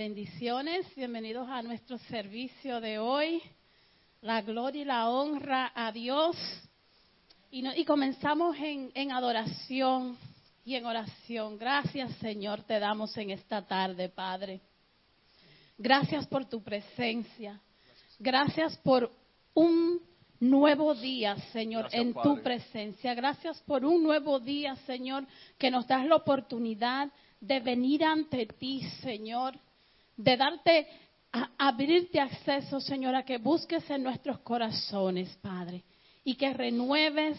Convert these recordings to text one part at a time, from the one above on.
Bendiciones, bienvenidos a nuestro servicio de hoy. La gloria y la honra a Dios. Y, no- y comenzamos en, en adoración y en oración. Gracias Señor te damos en esta tarde, Padre. Gracias por tu presencia. Gracias por un nuevo día, Señor, Gracias, en tu Padre. presencia. Gracias por un nuevo día, Señor, que nos das la oportunidad de venir ante ti, Señor, de darte, a, abrirte acceso, Señor, a que busques en nuestros corazones, Padre, y que renueves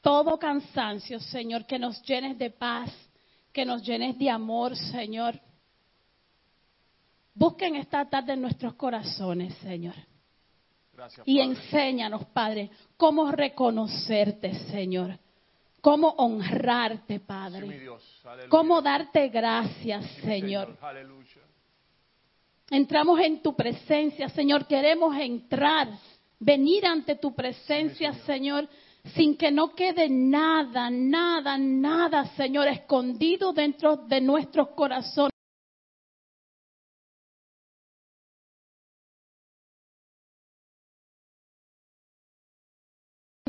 todo cansancio, Señor, que nos llenes de paz, que nos llenes de amor, Señor. Busquen esta tarde en nuestros corazones, Señor. Gracias, Y Padre. enséñanos, Padre, cómo reconocerte, Señor. Cómo honrarte, Sí, mi Padre. Dios. Cómo darte gracias, Sí, Señor. Aleluya. Entramos en tu presencia, Señor. Queremos entrar, venir ante tu presencia, Señor, sin que no quede nada, nada, nada, Señor, escondido dentro de nuestros corazones.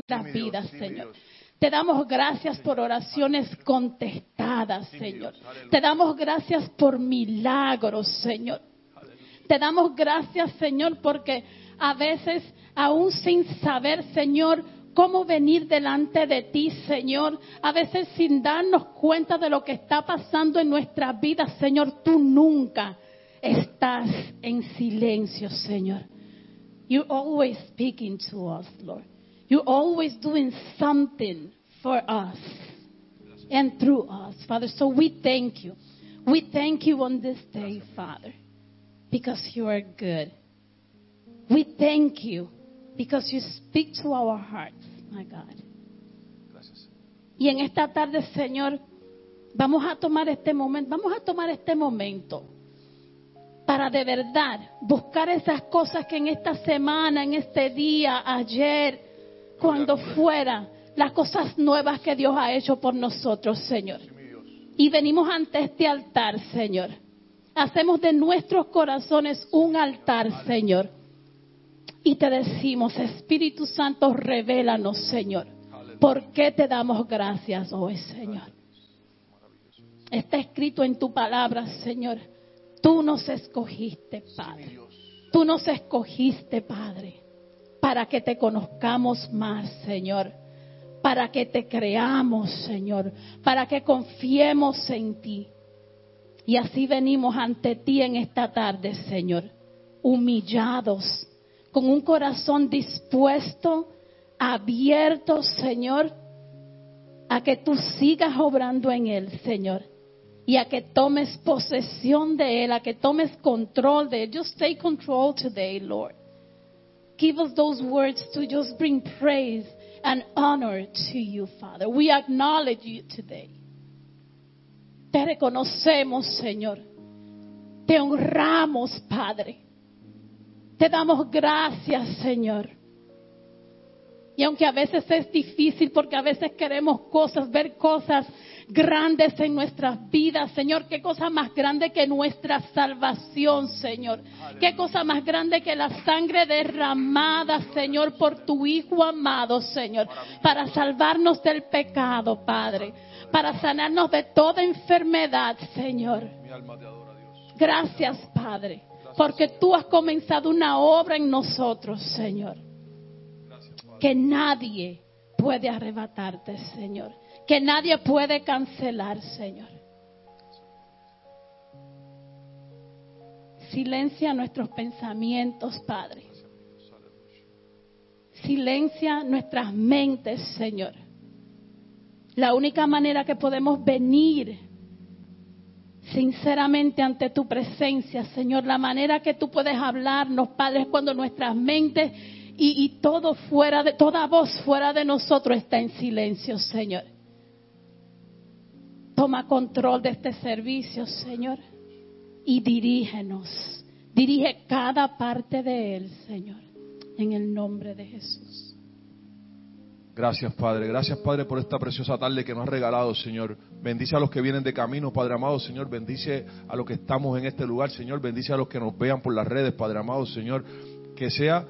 Las vidas, sí, mi Señor. Te damos gracias por oraciones contestadas, Señor. Te damos gracias por milagros, Señor. Te damos gracias, Señor, porque a veces, aún sin saber, Señor, cómo venir delante de ti, Señor, a veces sin darnos cuenta de lo que está pasando en nuestras vidas, Señor, tú nunca estás en silencio, Señor. You're always speaking to us, Lord. You're always doing something for us and through us, Father. So we thank you. We thank you on this day, Father, because you are good. We thank you because you speak to our hearts, my God. Gracias. Y en esta tarde, Señor, vamos a tomar este momento, vamos a tomar este momento para de verdad buscar esas cosas que en esta semana, en este día, ayer, cuando fuera, las cosas nuevas que Dios ha hecho por nosotros, Señor. Y venimos ante este altar, Señor. Hacemos de nuestros corazones un altar, Señor. Y te decimos, Espíritu Santo, revélanos, Señor. ¿Por qué te damos gracias hoy, Señor? Está escrito en tu palabra, Señor. Tú nos escogiste, Padre. Tú nos escogiste, Padre, para que te conozcamos más, Señor. Para que te creamos, Señor. Para que confiemos en ti. Y así venimos ante ti en esta tarde, Señor. Humillados, con un corazón dispuesto, abierto, Señor, a que tú sigas obrando en él, Señor. Y a que tomes posesión de él, a que tomes control de él. Just take control today, Lord. Give us those words to just bring praise and honor to you, Father. We acknowledge you today. Te reconocemos, Señor. Te honramos, Padre. Te damos gracias, Señor. Y aunque a veces es difícil porque a veces queremos cosas, ver cosas grandes en nuestras vidas, Señor, qué cosa más grande que nuestra salvación, Señor. Qué cosa más grande que la sangre derramada, Señor, por tu Hijo amado, Señor, para salvarnos del pecado, Padre, para sanarnos de toda enfermedad, Señor. Gracias, Padre, porque tú has comenzado una obra en nosotros, Señor que nadie puede arrebatarte, Señor. Que nadie puede cancelar, Señor. Silencia nuestros pensamientos, Padre. Silencia nuestras mentes, Señor. La única manera que podemos venir sinceramente ante tu presencia, Señor, la manera que tú puedes hablarnos, Padre, es cuando nuestras mentes y, y todo fuera de, toda voz fuera de nosotros está en silencio, Señor. Toma control de este servicio, Señor, y dirígenos. Dirige cada parte de él, Señor, en el nombre de Jesús. Gracias, Padre. Gracias, Padre, por esta preciosa tarde que nos has regalado, Señor. Bendice a los que vienen de camino, Padre amado, Señor. Bendice a los que estamos en este lugar, Señor. Bendice a los que nos vean por las redes, Padre amado, Señor. Que sea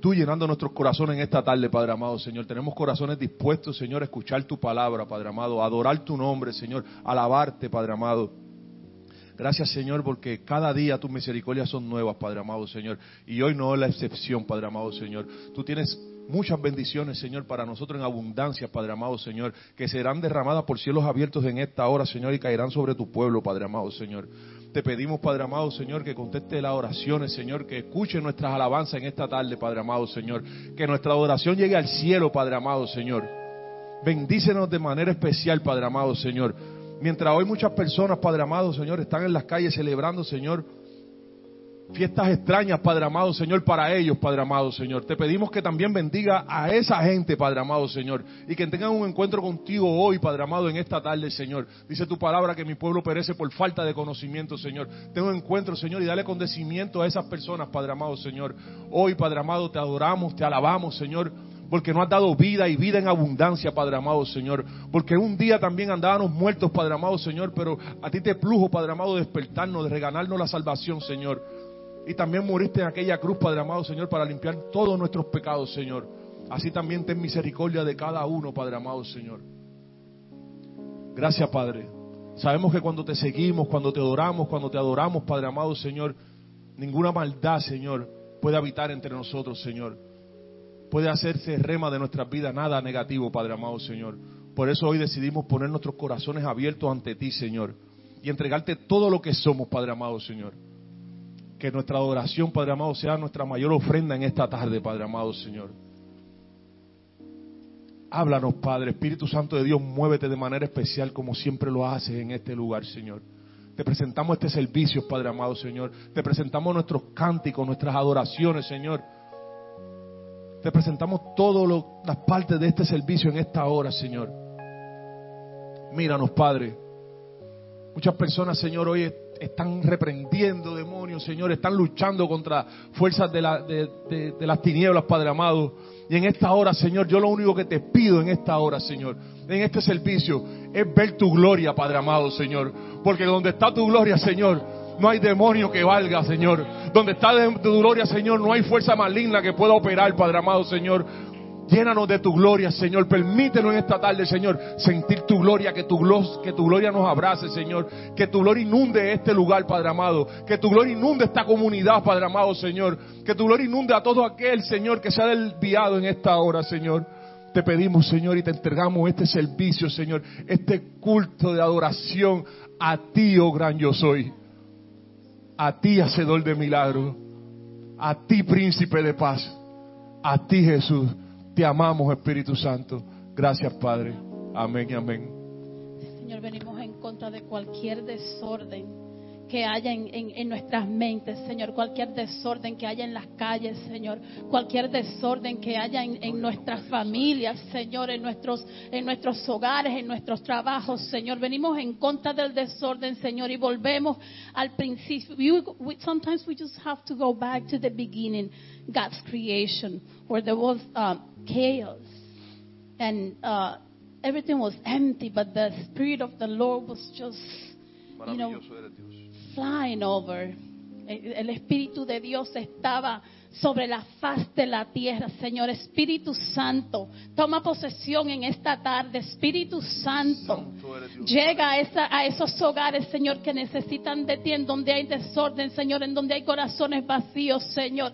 tú llenando nuestros corazones en esta tarde, Padre amado, Señor. Tenemos corazones dispuestos, Señor, a escuchar tu palabra, Padre amado, a adorar tu nombre, Señor, alabarte, Padre amado. Gracias, Señor, porque cada día tus misericordias son nuevas, Padre amado, Señor. Y hoy no es la excepción, Padre amado, Señor. Tú tienes muchas bendiciones, Señor, para nosotros en abundancia, Padre amado, Señor, que serán derramadas por cielos abiertos en esta hora, Señor, y caerán sobre tu pueblo, Padre amado, Señor. Te pedimos, Padre amado, Señor, que conteste las oraciones, Señor, que escuche nuestras alabanzas en esta tarde, Padre amado, Señor. Que nuestra adoración llegue al cielo, Padre amado, Señor. Bendícenos de manera especial, Padre amado, Señor. Mientras hoy muchas personas, Padre amado, Señor, están en las calles celebrando, Señor, fiestas extrañas, Padre amado, Señor, para ellos, Padre amado, Señor. Te pedimos que también bendiga a esa gente, Padre amado, Señor, y que tengan un encuentro contigo hoy, Padre amado, en esta tarde, Señor. Dice tu palabra que mi pueblo perece por falta de conocimiento, Señor. Ten un encuentro, Señor, y dale condecimiento a esas personas, Padre amado, Señor. Hoy, Padre amado, te adoramos, te alabamos, Señor porque no has dado vida y vida en abundancia, Padre amado Señor. Porque un día también andábamos muertos, Padre amado Señor, pero a ti te plujo, Padre amado, despertarnos, de regalarnos la salvación, Señor. Y también moriste en aquella cruz, Padre amado Señor, para limpiar todos nuestros pecados, Señor. Así también ten misericordia de cada uno, Padre amado Señor. Gracias, Padre. Sabemos que cuando te seguimos, cuando te adoramos, cuando te adoramos, Padre amado Señor, ninguna maldad, Señor, puede habitar entre nosotros, Señor puede hacerse rema de nuestras vidas, nada negativo, Padre amado Señor. Por eso hoy decidimos poner nuestros corazones abiertos ante ti, Señor, y entregarte todo lo que somos, Padre amado Señor. Que nuestra adoración, Padre amado, sea nuestra mayor ofrenda en esta tarde, Padre amado Señor. Háblanos, Padre, Espíritu Santo de Dios, muévete de manera especial como siempre lo haces en este lugar, Señor. Te presentamos este servicio, Padre amado, Señor. Te presentamos nuestros cánticos, nuestras adoraciones, Señor. Te presentamos todas las partes de este servicio en esta hora, Señor. Míranos, Padre. Muchas personas, Señor, hoy están reprendiendo demonios, Señor, están luchando contra fuerzas de, de, las tinieblas, Padre amado. Y en esta hora, Señor, yo lo único que te pido en esta hora, Señor, en este servicio, es ver tu gloria, Padre amado, Señor. Porque donde está tu gloria, Señor, no hay demonio que valga, Señor. Donde está tu gloria, Señor, no hay fuerza maligna que pueda operar, Padre amado, Señor. Llénanos de tu gloria, Señor. Permítenos en esta tarde, Señor, sentir tu gloria, que tu, que tu gloria nos abrace, Señor. Que tu gloria inunde este lugar, Padre amado. Que tu gloria inunde esta comunidad, Padre amado, Señor. Que tu gloria inunde a todo aquel, Señor, que se ha desviado en esta hora, Señor. Te pedimos, Señor, y te entregamos este servicio, Señor, este culto de adoración a ti, oh gran yo soy. A ti, hacedor de milagros. A ti, príncipe de paz. A ti, Jesús. Te amamos, Espíritu Santo. Gracias, Padre. Amén y amén. Señor, venimos en contra de cualquier desorden que haya en, nuestras mentes, Señor, cualquier desorden que haya en las calles, Señor, cualquier desorden que haya en, nuestras familias, Señor, en nuestros, en nuestros hogares, en nuestros trabajos, Señor. Venimos en contra del desorden, Señor, y volvemos al principio. sometimes we just have to go back to the beginning, God's creation, where there was um, chaos and uh, everything was empty, but the Spirit of the Lord was just, you know, flying over. El Espíritu de Dios estaba sobre la faz de la tierra, Señor. Espíritu Santo, toma posesión en esta tarde. Espíritu Santo, llega a, esa, a esos hogares, Señor, que necesitan de ti, en donde hay desorden, Señor, en donde hay corazones vacíos, Señor.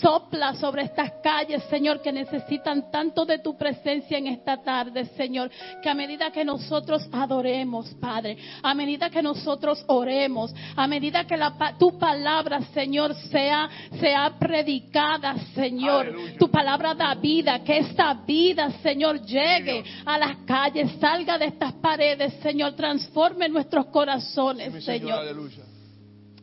Sopla sobre estas calles, Señor, que necesitan tanto de tu presencia en esta tarde, Señor. Que a medida que nosotros adoremos, Padre, a medida que nosotros oremos, a medida que la, tu palabra, Señor, sea, sea predicada, Señor. Tu palabra da vida, que esta vida, Señor, llegue a las calles, salga de estas paredes, Señor, transforme nuestros corazones, Señor.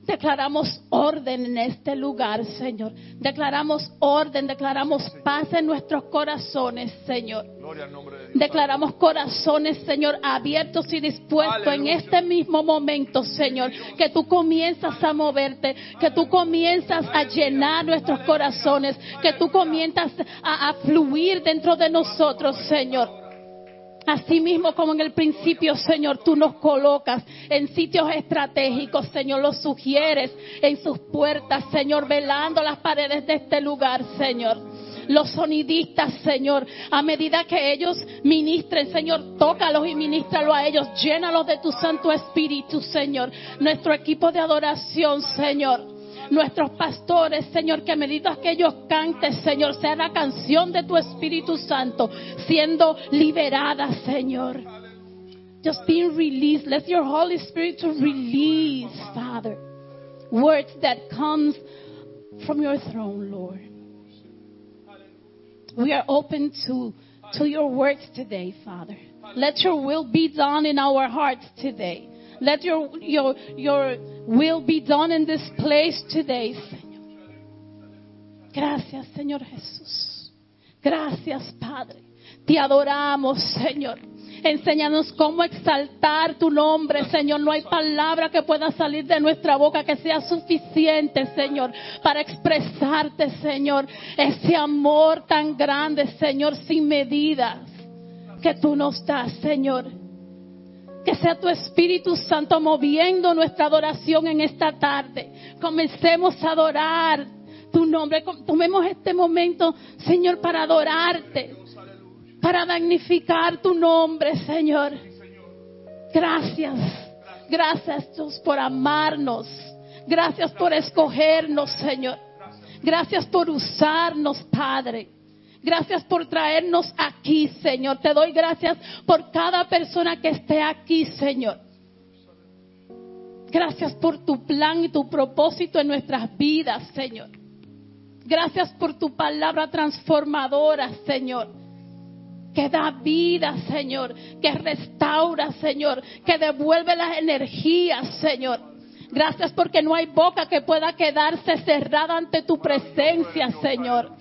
Declaramos orden en este lugar, Señor. Declaramos orden, declaramos paz en nuestros corazones, Señor. Gloria al nombre de Dios. Declaramos corazones, Señor, abiertos y dispuestos en este mismo momento, Señor. Que tú comienzas a moverte, que tú comienzas a llenar nuestros corazones, que tú comienzas a, a fluir dentro de nosotros, Señor. Así mismo como en el principio, Señor, tú nos colocas en sitios estratégicos, Señor, los sugieres en sus puertas, Señor, velando las paredes de este lugar, Señor. Los sonidistas, Señor, a medida que ellos ministren, Señor, tócalos y ministralo a ellos, llénalos de tu Santo Espíritu, Señor. Nuestro equipo de adoración, Señor nuestros pastores, Señor, que a medida que ellos canten, Señor, sea la canción de tu Espíritu Santo siendo liberada, Señor. Just being released. Let your Holy Spirit to release, Father, words that comes from your throne, Lord. We are open to, to your words today, Father. Let your will be done in our hearts today. Let your, your, your will be done in this place today, Señor. Gracias, Señor Jesús. Gracias, Padre. Te adoramos, Señor. Enséñanos cómo exaltar tu nombre, Señor. No hay palabra que pueda salir de nuestra boca que sea suficiente, Señor, para expresarte, Señor, ese amor tan grande, Señor, sin medidas que tú nos das, Señor. Que sea tu Espíritu Santo moviendo nuestra adoración en esta tarde. Comencemos a adorar tu nombre. Tomemos este momento, Señor, para adorarte, para magnificar tu nombre, Señor. Gracias. Gracias, Dios, por amarnos. Gracias por escogernos, Señor. Gracias por usarnos, Padre. Gracias por traernos aquí, Señor. Te doy gracias por cada persona que esté aquí, Señor. Gracias por tu plan y tu propósito en nuestras vidas, Señor. Gracias por tu palabra transformadora, Señor. Que da vida, Señor. Que restaura, Señor. Que devuelve las energías, Señor. Gracias porque no hay boca que pueda quedarse cerrada ante tu presencia, Señor.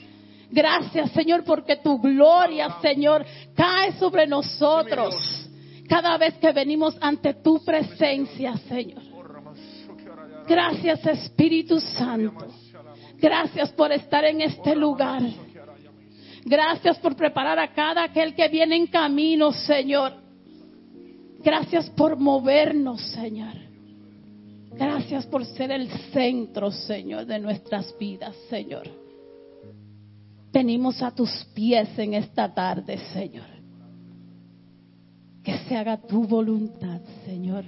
Gracias, Señor, porque tu gloria, Señor, cae sobre nosotros cada vez que venimos ante tu presencia, Señor. Gracias, Espíritu Santo. Gracias por estar en este lugar. Gracias por preparar a cada aquel que viene en camino, Señor. Gracias por movernos, Señor. Gracias por ser el centro, Señor, de nuestras vidas, Señor. Venimos a tus pies en esta tarde, Señor. Que se haga tu voluntad, Señor.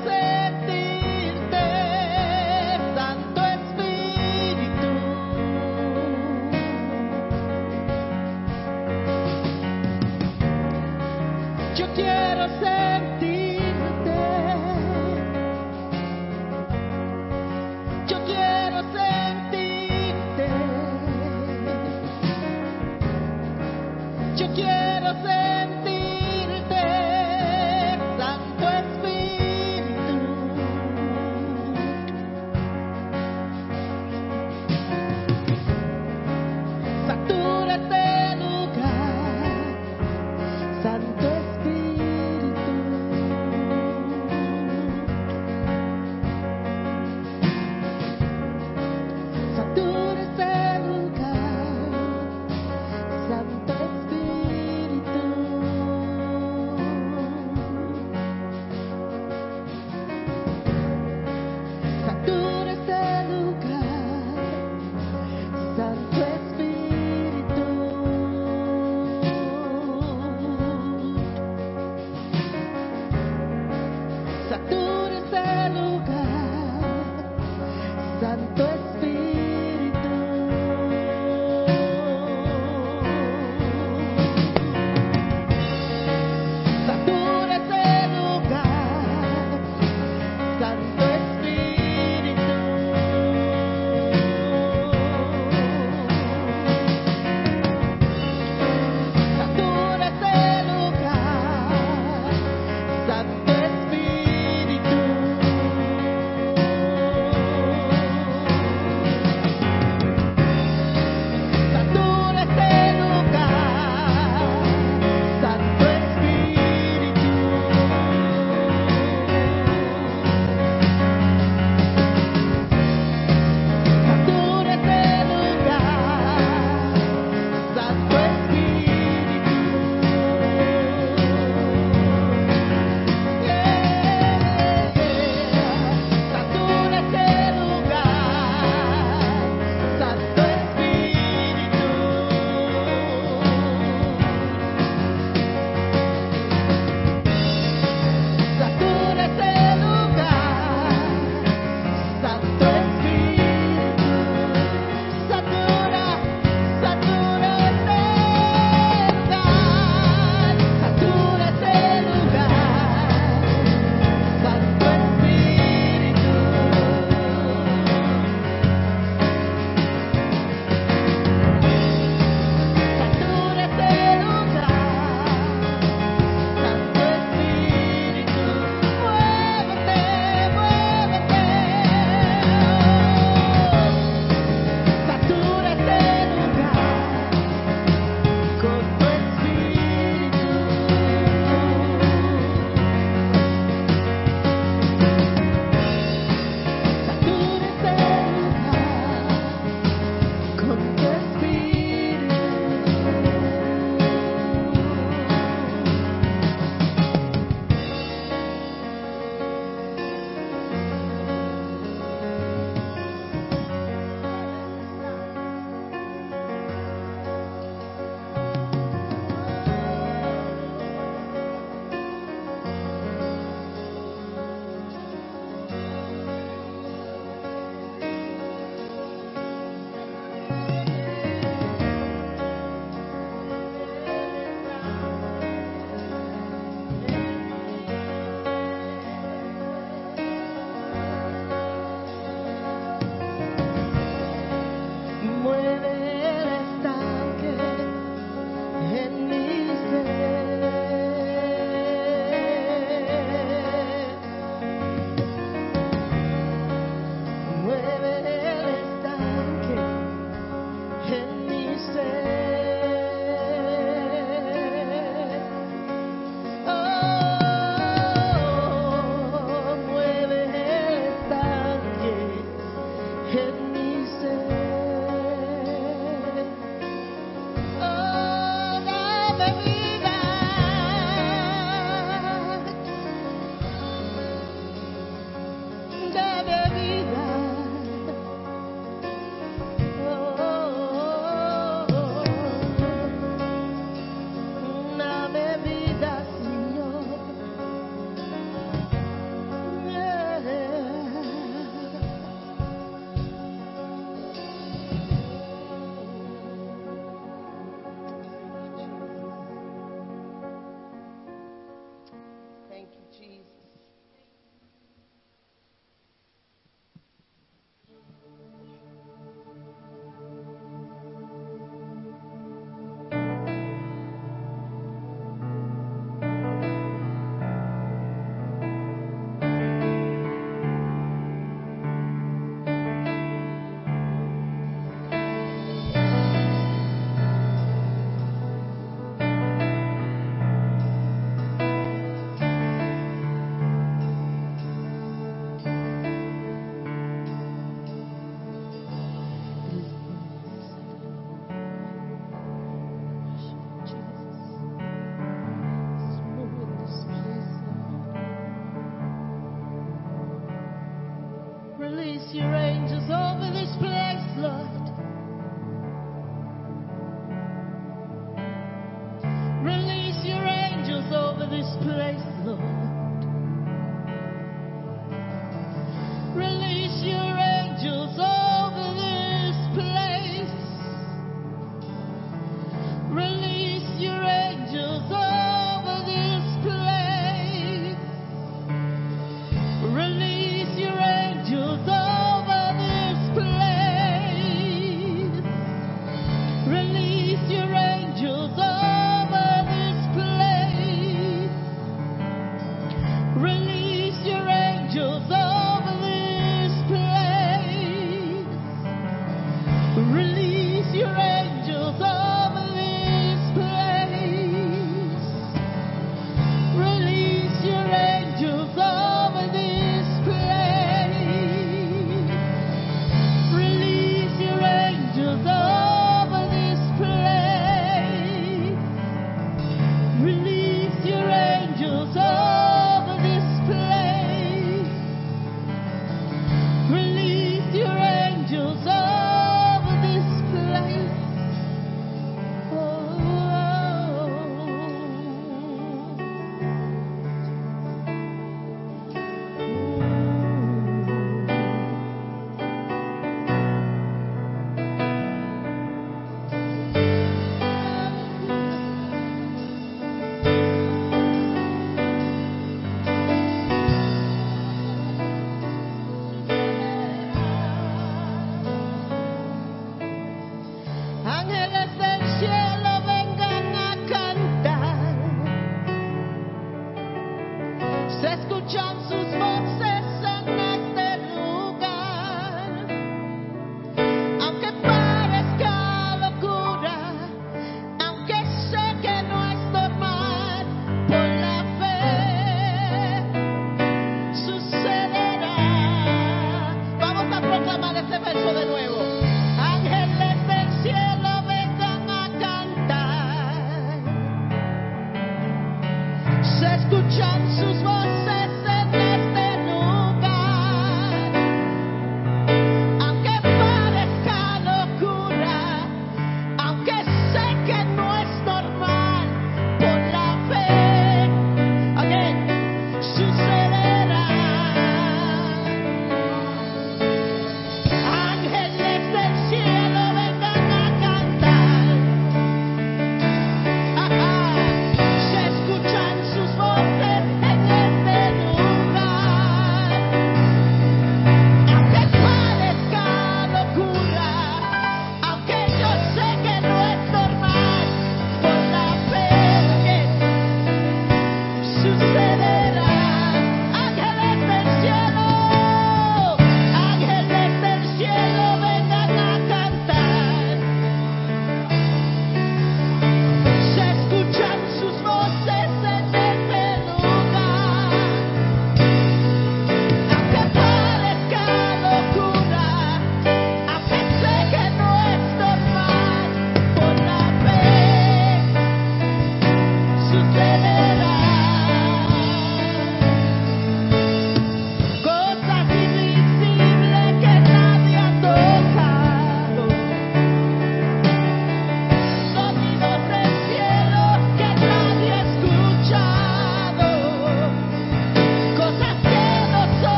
Quiero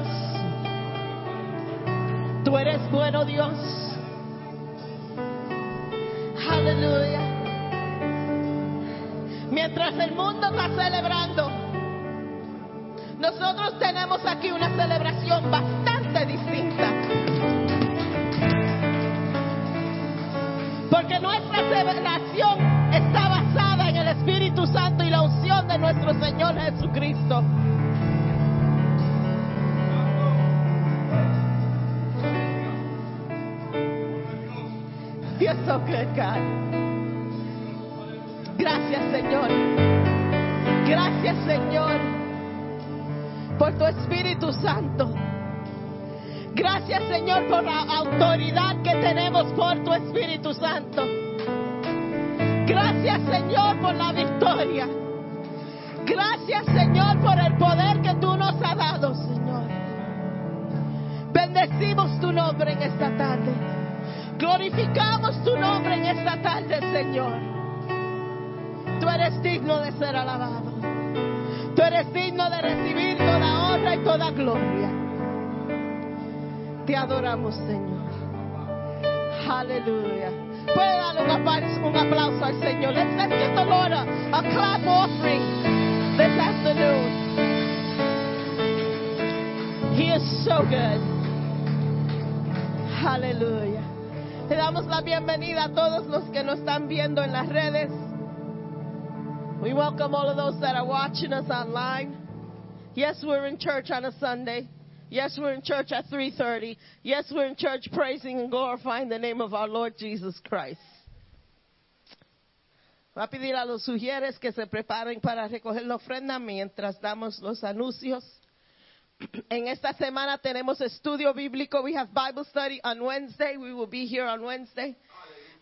Dios. Tú eres bueno, Dios. Aleluya. Mientras el mundo está celebrando, nosotros tenemos aquí una celebración bastante distinta. Porque nuestra celebración está basada en el Espíritu Santo y la unción de nuestro Señor Jesucristo. So good, God. Gracias, Señor. Gracias, Señor, por tu Espíritu Santo. Gracias, Señor, por la autoridad que tenemos por tu Espíritu Santo. Gracias, Señor, por la victoria. Gracias, Señor, por el poder que tú nos has dado, Señor. Bendecimos tu nombre en esta tarde. Glorificamos tu nombre en esta tarde, Señor. Tú eres digno de ser alabado. Tú eres digno de recibir toda honra y toda gloria. Te adoramos, Señor. Aleluya. Puede darle un aplauso, al Señor. Let's, let's give the Lord a, a clap offering this afternoon. He is so good. Aleluya. Le damos la bienvenida a todos los que nos están viendo en las redes. We welcome all of those that are watching us online. Yes, we're in church on a Sunday. Yes, we're in church at 3:30. Yes, we're in church praising and glorifying the name of our Lord Jesus Christ. Va a pedir a los sugieres que se preparen para recoger la ofrenda mientras damos los anuncios. En esta semana tenemos estudio bíblico. We have Bible study on Wednesday. We will be here on Wednesday.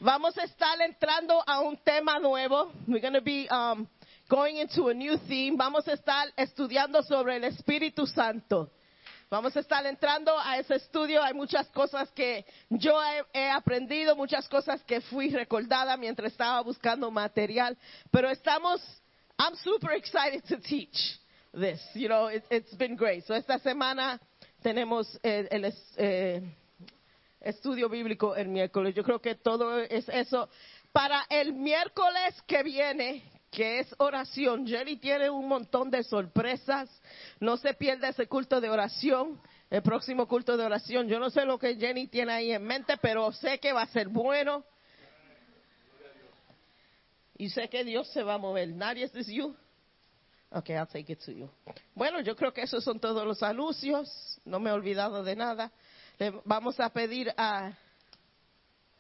Vamos a estar entrando a un tema nuevo. We're going to be um, going into a new theme. Vamos a estar estudiando sobre el Espíritu Santo. Vamos a estar entrando a ese estudio. Hay muchas cosas que yo he, he aprendido, muchas cosas que fui recordada mientras estaba buscando material. Pero estamos, I'm super excited to teach this. You know, it, it's been great. So esta semana tenemos eh, el, eh, estudio bíblico el miércoles. Yo creo que todo es eso. Para el miércoles que viene, que es oración, Jenny tiene un montón de sorpresas. No se pierda ese culto de oración. El próximo culto de oración. Yo no sé lo que Jenny tiene ahí en mente, pero sé que va a ser bueno. Y sé que Dios se va a mover. Nadie es you. Okay, I'll take it to you. Bueno, yo creo que esos son todos los anuncios. No me he olvidado de nada. Le vamos a pedir a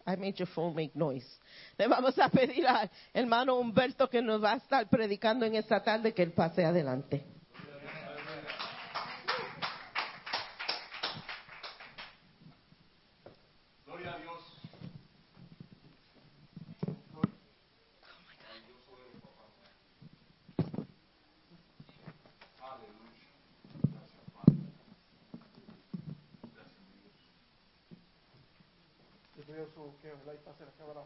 I made your phone make noise. Le vamos a pedir al hermano Humberto que nos va a estar predicando en esta tarde que él pase adelante. Gloria a Dios. Yo creo pase la cámara.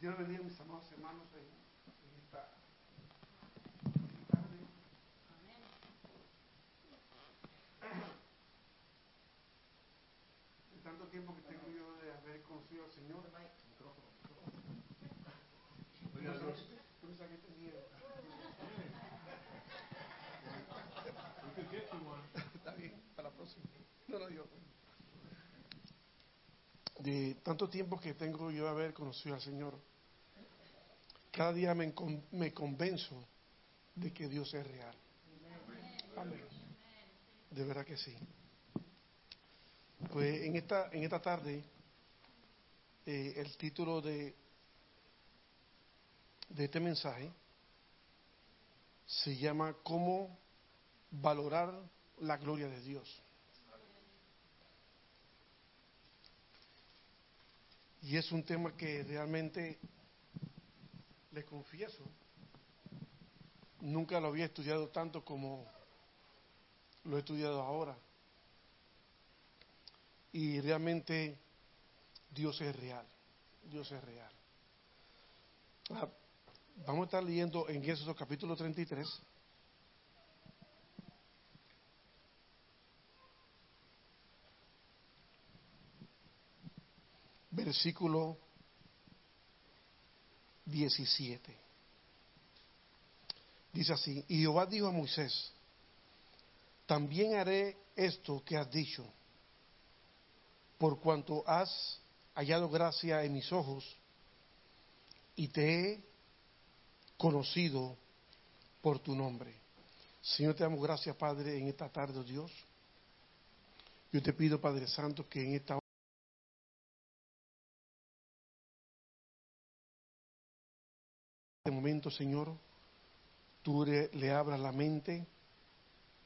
Dios bendiga a mis amados hermanos en, en esta en esta tarde. En tanto tiempo que tengo yo de haber conocido al Señor. Gloria a Dios. Yo pensaba que tenía. Está bien, para la próxima. No, no, yo. De tanto tiempo que tengo yo de haber conocido al Señor, cada día me, me convenzo de que Dios es real. Amén. De verdad que sí. Pues en esta, en esta tarde, eh, el título de, de este mensaje se llama ¿Cómo valorar la gloria de Dios? Y es un tema que realmente, le confieso, nunca lo había estudiado tanto como lo he estudiado ahora. Y realmente Dios es real, Dios es real. Ah, vamos a estar leyendo en Éxodo capítulo 33. Versículo 17. Dice así, y Jehová dijo a Moisés, también haré esto que has dicho, por cuanto has hallado gracia en mis ojos y te he conocido por tu nombre. Señor, te damos gracias, Padre, en esta tarde, oh Dios. Yo te pido, Padre Santo, que en esta Señor, tú le, le abras la mente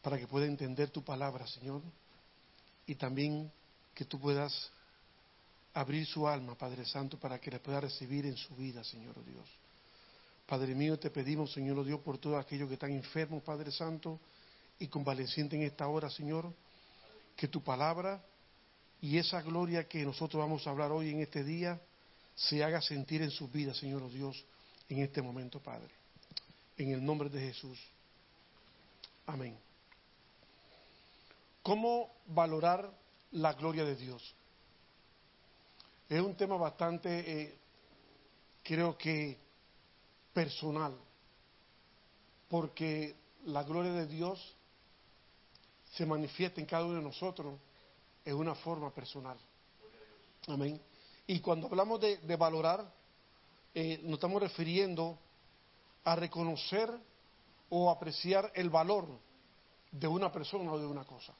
para que pueda entender tu palabra, Señor, y también que tú puedas abrir su alma, Padre Santo, para que le pueda recibir en su vida, Señor oh Dios. Padre mío, te pedimos, Señor oh Dios, por todos aquellos que están enfermos, Padre Santo, y convalecientes en esta hora, Señor, que tu palabra y esa gloria que nosotros vamos a hablar hoy en este día se haga sentir en sus vidas, Señor oh Dios, en este momento, Padre. En el nombre de Jesús. Amén. ¿Cómo valorar la gloria de Dios? Es un tema bastante, eh, creo que, personal, porque la gloria de Dios se manifiesta en cada uno de nosotros en una forma personal. Amén. Y cuando hablamos de, de valorar, eh, nos estamos refiriendo a reconocer o apreciar el valor de una persona o de una cosa.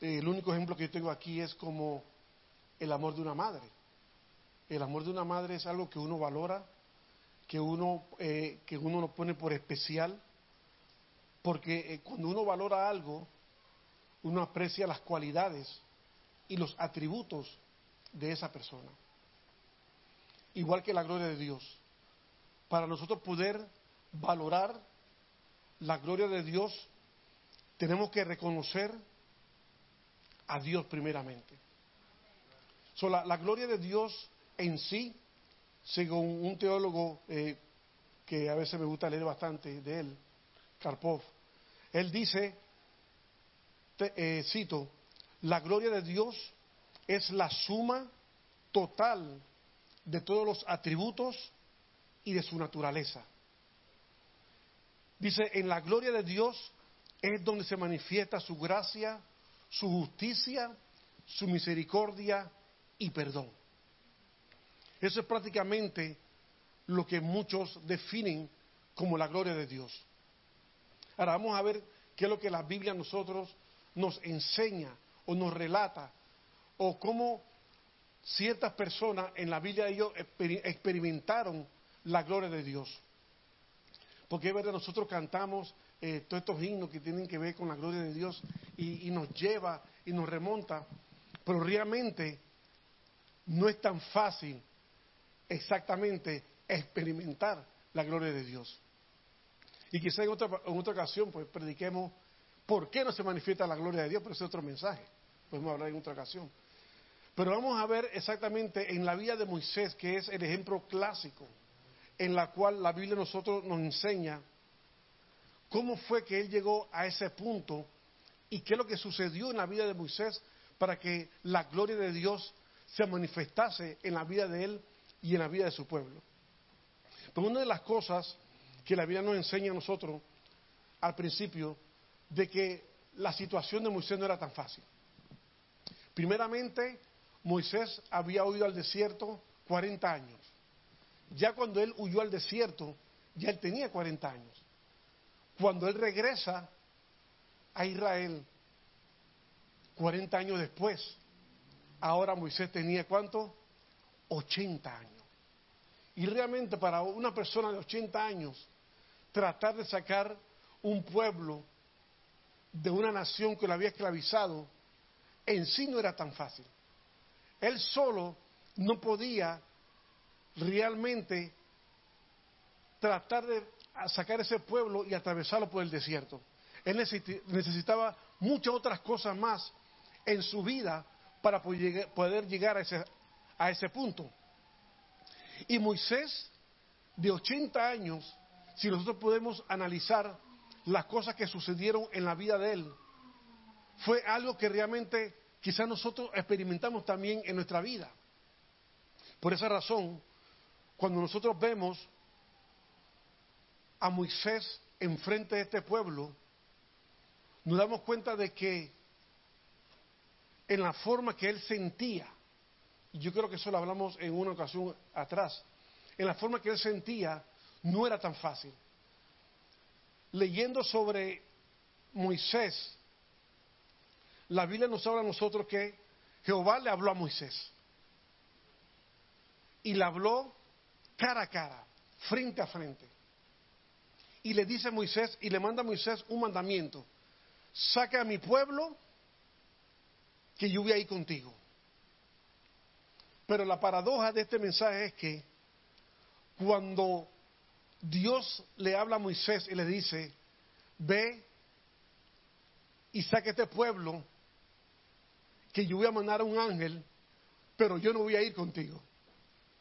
Eh, el único ejemplo que yo tengo aquí es como el amor de una madre. El amor de una madre es algo que uno valora, que uno, eh, que uno lo pone por especial, porque cuando uno valora algo, uno aprecia las cualidades y los atributos de esa persona. Igual que la gloria de Dios. Para nosotros poder valorar la gloria de Dios, tenemos que reconocer a Dios primeramente. So, la, gloria de Dios en sí, según un teólogo eh, que a veces me gusta leer bastante de él, Karpov, él dice, te- eh, cito, la gloria de Dios es la suma total de todos los atributos y de su naturaleza. Dice, en la gloria de Dios es donde se manifiesta su gracia, su justicia, su misericordia y perdón. Eso es prácticamente lo que muchos definen como la gloria de Dios. Ahora vamos a ver qué es lo que la Biblia a nosotros nos enseña o nos relata, o cómo ciertas personas en la Biblia ellos exper- experimentaron la gloria de Dios. Porque es verdad, nosotros cantamos eh, todos estos himnos que tienen que ver con la gloria de Dios y, y nos lleva y nos remonta, pero realmente no es tan fácil exactamente experimentar la gloria de Dios. Y quizá en otra, en otra ocasión pues prediquemos por qué no se manifiesta la gloria de Dios, pero ese es otro mensaje. Podemos hablar en otra ocasión. Pero vamos a ver exactamente en la vida de Moisés, que es el ejemplo clásico, en la cual la Biblia nosotros nos enseña cómo fue que él llegó a ese punto y qué es lo que sucedió en la vida de Moisés para que la gloria de Dios se manifestase en la vida de él y en la vida de su pueblo. Pero una de las cosas que la Biblia nos enseña a nosotros al principio, de que la situación de Moisés no era tan fácil. Primeramente, Moisés había huido al desierto 40 años. Ya cuando él huyó al desierto, ya él tenía 40 años. Cuando él regresa a Israel, 40 años después, ahora Moisés tenía cuánto? 80 años. Y realmente para una persona de 80 años, tratar de sacar un pueblo de una nación que lo había esclavizado, en sí no era tan fácil. Él solo no podía realmente tratar de sacar ese pueblo y atravesarlo por el desierto. Él necesi- necesitaba muchas otras cosas más en su vida para poder llegar- poder llegar a ese, a ese punto. Y Moisés, de 80 años, si nosotros podemos analizar las cosas que sucedieron en la vida de él, fue algo que realmente quizás nosotros experimentamos también en nuestra vida. Por esa razón, cuando nosotros vemos a Moisés enfrente de este pueblo, nos damos cuenta de que en la forma que él sentía, y yo creo que eso lo hablamos en una ocasión atrás, en la forma que él sentía no era tan fácil. Leyendo sobre Moisés, la Biblia nos habla a nosotros que Jehová le habló a Moisés. Y le habló cara a cara, frente a frente. Y le dice a Moisés, y le manda a Moisés un mandamiento. Saca a mi pueblo, que yo voy a ir contigo. Pero la paradoja de este mensaje es que cuando Dios le habla a Moisés y le dice, ve y saca este pueblo, que yo voy a mandar a un ángel, pero yo no voy a ir contigo.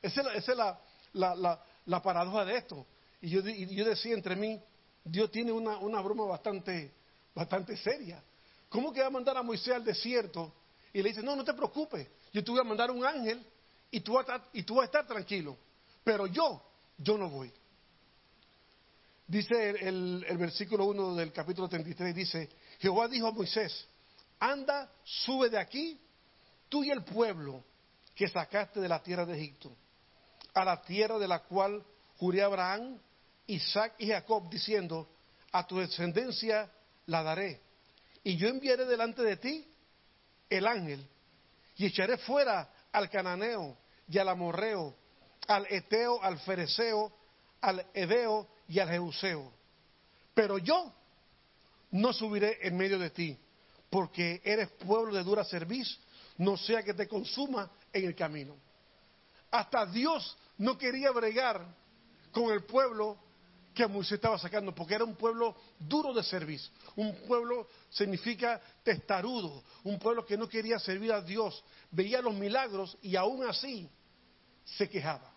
Esa es la, esa es la, paradoja de esto. Y yo, decía entre mí, Dios tiene una, broma bastante, seria. ¿Cómo que va a mandar a Moisés al desierto y le dice, no, no te preocupes, yo te voy a mandar un ángel y tú, vas a, estar- tranquilo, pero yo, yo no voy. Dice el, el- el versículo 1 del capítulo 33, dice, Jehová dijo a Moisés, anda, sube de aquí, tú y el pueblo que sacaste de la tierra de Egipto, a la tierra de la cual juré Abraham, Isaac y Jacob, diciendo, a tu descendencia la daré, y yo enviaré delante de ti el ángel, y echaré fuera al cananeo y al amorreo, al eteo, al fereceo, al edeo y al jebuseo. Pero yo no subiré en medio de ti, porque eres pueblo de dura cerviz, no sea que te consuma en el camino. Hasta Dios no quería bregar con el pueblo que Moisés estaba sacando, porque era un pueblo duro de servicio. Un pueblo significa testarudo, un pueblo que no quería servir a Dios, veía los milagros y aún así se quejaba.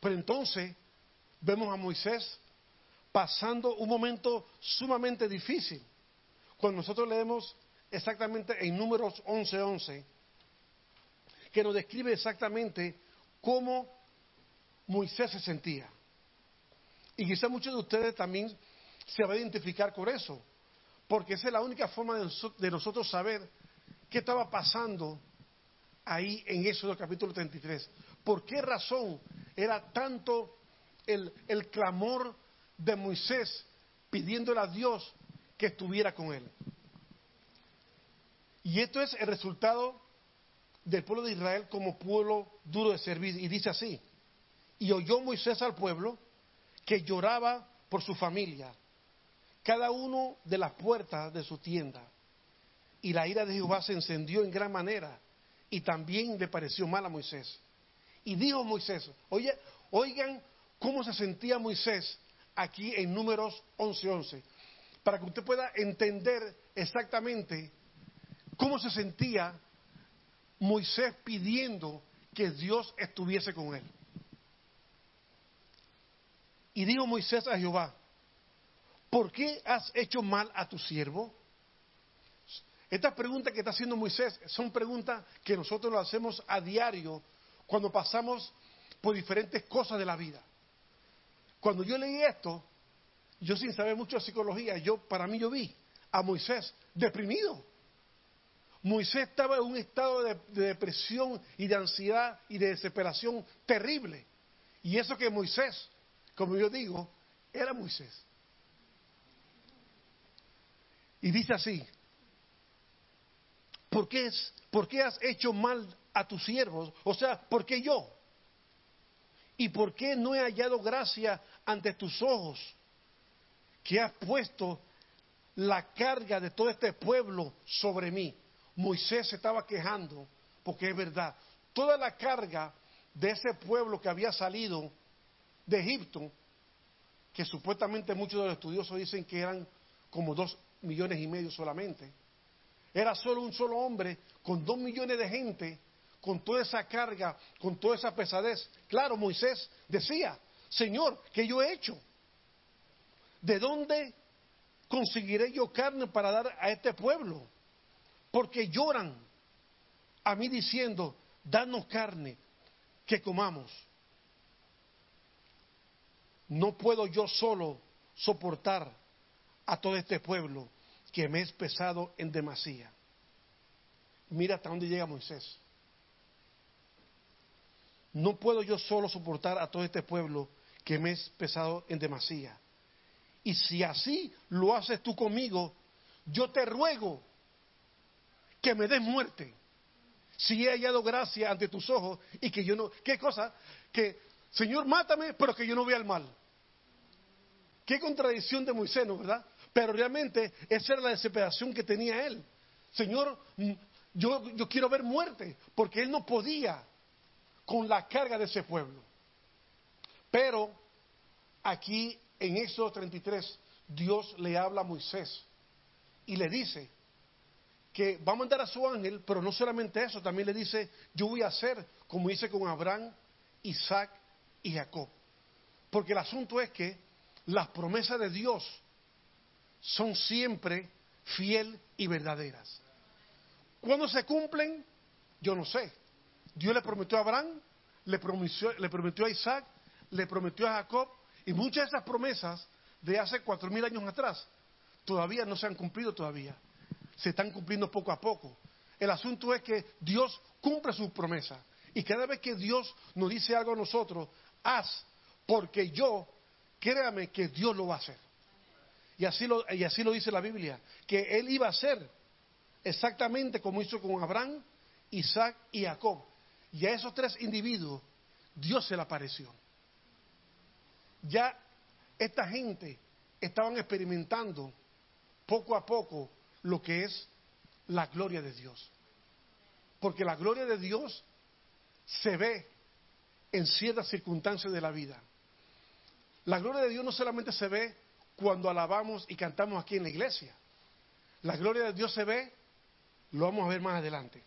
Pero entonces vemos a Moisés pasando un momento sumamente difícil. Cuando nosotros leemos exactamente en números 11:11, 11, que nos describe exactamente cómo Moisés se sentía. Y quizá muchos de ustedes también se van a identificar con eso, porque esa es la única forma de, noso- de nosotros saber qué estaba pasando ahí en Éxodo capítulo 33. ¿Por qué razón era tanto el, el clamor de Moisés pidiéndole a Dios que estuviera con él. Y esto es el resultado del pueblo de Israel como pueblo duro de servir. Y dice así, y oyó Moisés al pueblo que lloraba por su familia, cada uno de las puertas de su tienda. Y la ira de Jehová se encendió en gran manera y también le pareció mal a Moisés. Y dijo Moisés, oye, oigan cómo se sentía Moisés aquí en números 11:11, para que usted pueda entender exactamente cómo se sentía Moisés pidiendo que Dios estuviese con él. Y dijo Moisés a Jehová, ¿por qué has hecho mal a tu siervo? Estas preguntas que está haciendo Moisés son preguntas que nosotros lo hacemos a diario cuando pasamos por diferentes cosas de la vida. Cuando yo leí esto, yo sin saber mucho de psicología, yo para mí yo vi a Moisés deprimido. Moisés estaba en un estado de, de, depresión y de ansiedad y de desesperación terrible. Y eso que Moisés, como yo digo, era Moisés. Y dice así, ¿por qué, es, ¿por qué has hecho mal a tus siervos? O sea, ¿por qué yo? ¿Y por qué no he hallado gracia ante tus ojos que has puesto la carga de todo este pueblo sobre mí? Moisés se estaba quejando, porque es verdad, toda la carga de ese pueblo que había salido de Egipto, que supuestamente muchos de los estudiosos dicen que eran como dos millones y medio solamente, era solo un solo hombre con dos millones de gente, con toda esa carga, con toda esa pesadez. Claro, Moisés decía, Señor, ¿qué yo he hecho? ¿De dónde conseguiré yo carne para dar a este pueblo? porque lloran a mí diciendo, danos carne, que comamos. No puedo yo solo soportar a todo este pueblo que me es pesado en demasía. Mira hasta dónde llega Moisés. No puedo yo solo soportar a todo este pueblo que me es pesado en demasía. Y si así lo haces tú conmigo, yo te ruego que me des muerte. Si he hallado gracia ante tus ojos y que yo no, ¿qué cosa? Que, Señor, mátame, pero que yo no vea el mal. Qué contradicción de Moisés, ¿no verdad? Pero realmente esa era la desesperación que tenía él. Señor, yo, yo quiero ver muerte, porque él no podía con la carga de ese pueblo. Pero aquí en Éxodo 33, Dios le habla a Moisés y le dice, que va a mandar a su ángel, pero no solamente eso, también le dice, yo voy a hacer como hice con Abraham, Isaac y Jacob. Porque el asunto es que las promesas de Dios son siempre fiel y verdaderas. ¿Cuándo se cumplen? Yo no sé. Dios le prometió a Abraham, le prometió, le prometió a Isaac, le prometió a Jacob, y muchas de esas promesas de hace cuatro mil años atrás todavía no se han cumplido todavía se están cumpliendo poco a poco. El asunto es que Dios cumple sus promesas. Y cada vez que Dios nos dice algo a nosotros, haz, porque yo, créame que Dios lo va a hacer. Y así lo, y así lo dice la Biblia, que Él iba a hacer exactamente como hizo con Abraham, Isaac y Jacob. Y a esos tres individuos Dios se le apareció. Ya esta gente estaban experimentando poco a poco lo que es la gloria de Dios. Porque la gloria de Dios se ve en ciertas circunstancias de la vida. La gloria de Dios no solamente se ve cuando alabamos y cantamos aquí en la iglesia. La gloria de Dios se ve, lo vamos a ver más adelante.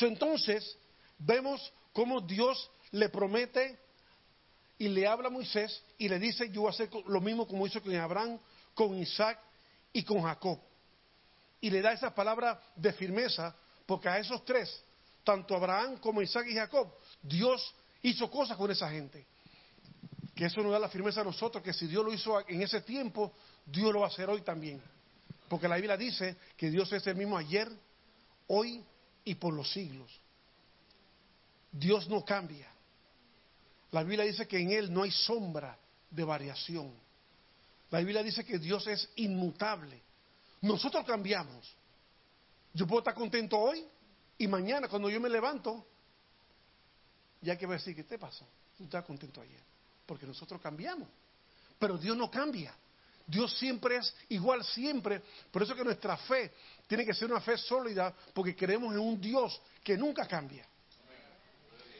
entonces, vemos cómo Dios le promete y le habla a Moisés y le dice, yo voy a hacer lo mismo como hizo con Abraham, con Isaac y con Jacob y le da esa palabra de firmeza, porque a esos tres, tanto Abraham como Isaac y Jacob, Dios hizo cosas con esa gente. Que eso nos da la firmeza a nosotros, que si Dios lo hizo en ese tiempo, Dios lo va a hacer hoy también. Porque la Biblia dice que Dios es el mismo ayer, hoy y por los siglos. Dios no cambia. La Biblia dice que en Él no hay sombra de variación. La Biblia dice que Dios es inmutable. Nosotros cambiamos. Yo puedo estar contento hoy y mañana cuando yo me levanto, ya que decir, ¿qué te pasó? Tú estás contento ayer. Porque nosotros cambiamos. Pero Dios no cambia. Dios siempre es igual, siempre. Por eso que nuestra fe tiene que ser una fe sólida, porque creemos en un Dios que nunca cambia.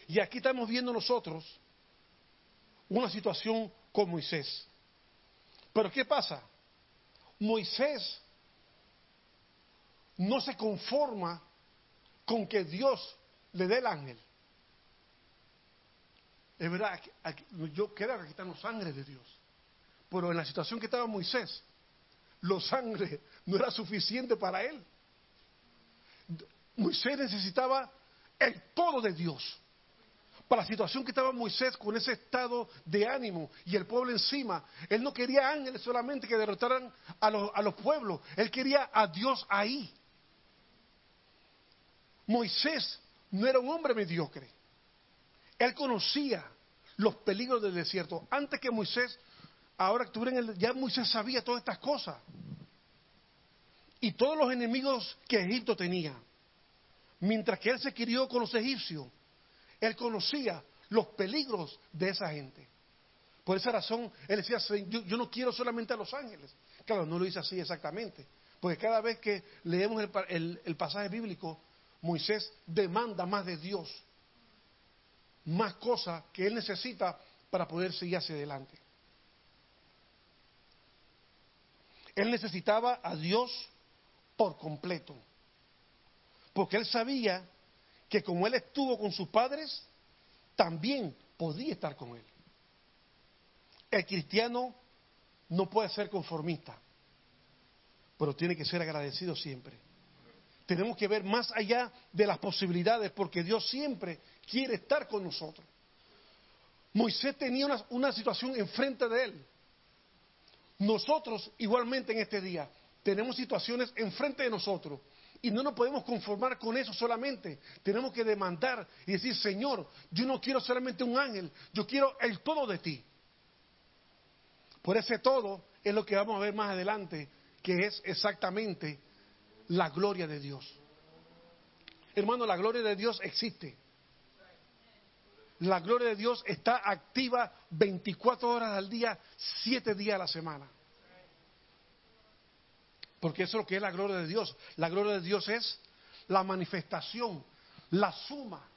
Y aquí estamos viendo nosotros una situación con Moisés. Pero ¿qué pasa? Moisés no se conforma con que Dios le dé el ángel. Es verdad, yo creo que aquí los ángeles de Dios. Pero en la situación que estaba Moisés, los ángeles no era suficiente para él. Moisés necesitaba el todo de Dios. Para la situación que estaba Moisés con ese estado de ánimo y el pueblo encima, él no quería ángeles solamente que derrotaran a los, a los pueblos, él quería a Dios ahí. Moisés no era un hombre mediocre. Él conocía los peligros del desierto. Antes que Moisés, ahora que ya Moisés sabía todas estas cosas. Y todos los enemigos que Egipto tenía. Mientras que él se crió con los egipcios, él conocía los peligros de esa gente. Por esa razón, él decía, yo, no quiero solamente a los ángeles. Claro, no lo dice así exactamente. Porque cada vez que leemos el pasaje bíblico, Moisés demanda más de Dios, más cosas que él necesita para poder seguir hacia adelante. Él necesitaba a Dios por completo, porque él sabía que como él estuvo con sus padres, también podía estar con él. El cristiano no puede ser conformista, pero tiene que ser agradecido siempre tenemos que ver más allá de las posibilidades porque Dios siempre quiere estar con nosotros. Moisés tenía una, situación enfrente de él. Nosotros igualmente en este día tenemos situaciones enfrente de nosotros y no nos podemos conformar con eso solamente. Tenemos que demandar y decir, Señor, yo no quiero solamente un ángel, yo quiero el todo de ti. Por ese todo es lo que vamos a ver más adelante, que es exactamente la gloria de Dios. Hermano, la gloria de Dios existe. La gloria de Dios está activa 24 horas al día, 7 días a la semana. Porque eso es lo que es la gloria de Dios. La gloria de Dios es la manifestación, la suma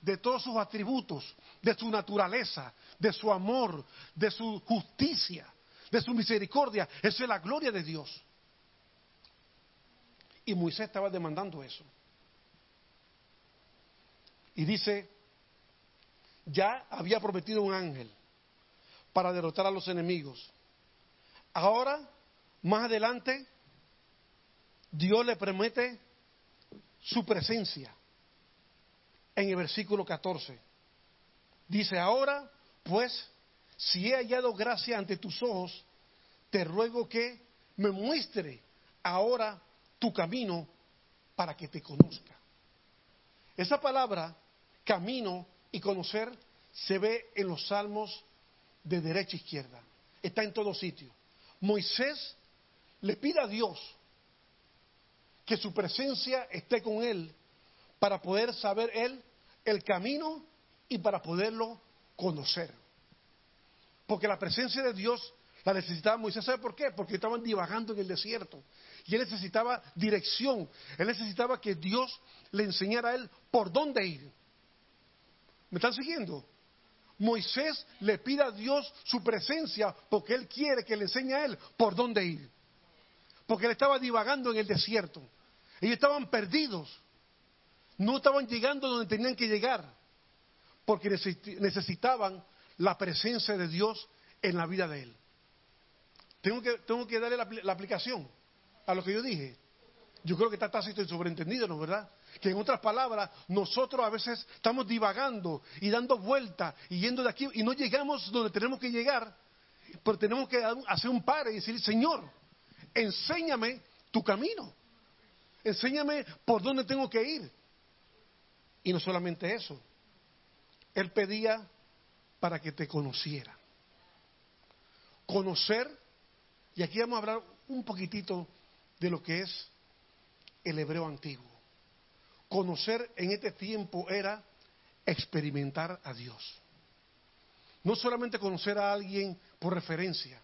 de todos sus atributos, de su naturaleza, de su amor, de su justicia, de su misericordia. Esa es la gloria de Dios. Y Moisés estaba demandando eso. Y dice, ya había prometido un ángel para derrotar a los enemigos. Ahora, más adelante, Dios le promete su presencia. En el versículo 14. Dice, ahora, pues, si he hallado gracia ante tus ojos, te ruego que me muestre ahora tu camino para que te conozca. Esa palabra, camino y conocer, se ve en los salmos de derecha a izquierda. Está en todo sitio. Moisés le pide a Dios que su presencia esté con él para poder saber él el camino y para poderlo conocer. Porque la presencia de Dios la necesitaba Moisés. ¿Sabe por qué? Porque estaban divagando en el desierto. Y él necesitaba dirección. Él necesitaba que Dios le enseñara a él por dónde ir. ¿Me están siguiendo? Moisés le pide a Dios su presencia porque él quiere que le enseñe a él por dónde ir. Porque él estaba divagando en el desierto. Ellos estaban perdidos. No estaban llegando donde tenían que llegar. Porque necesitaban la presencia de Dios en la vida de él. Tengo que, tengo que darle la aplicación a lo que yo dije? Yo creo que está tácito y sobreentendido, ¿no verdad? Que en otras palabras, nosotros a veces estamos divagando y dando vueltas y yendo de aquí y no llegamos donde tenemos que llegar, pero tenemos que hacer un par y decir, Señor, enséñame tu camino, enséñame por dónde tengo que ir. Y no solamente eso, Él pedía para que te conociera. Conocer Y aquí vamos a hablar un poquitito de lo que es el hebreo antiguo. Conocer en este tiempo era experimentar a Dios. No solamente conocer a alguien por referencia,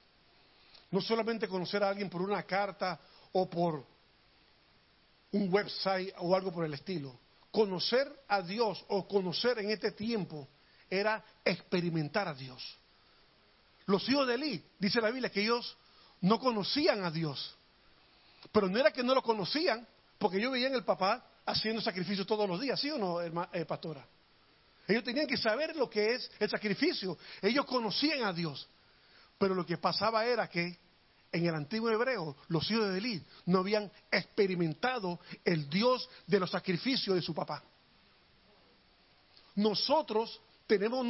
no solamente conocer a alguien por una carta o por un website o algo por el estilo. Conocer a Dios o conocer en este tiempo era experimentar a Dios. Los hijos de Eli, dice la Biblia, que ellos no conocían a Dios. Pero no era que no lo conocían, porque ellos veían el papá haciendo sacrificio todos los días, ¿sí o no, eh, pastora? Ellos tenían que saber lo que es el sacrificio. Ellos conocían a Dios. Pero lo que pasaba era que en el antiguo hebreo los hijos de Elí no habían experimentado el Dios de los sacrificios de su papá. Nosotros tenemos,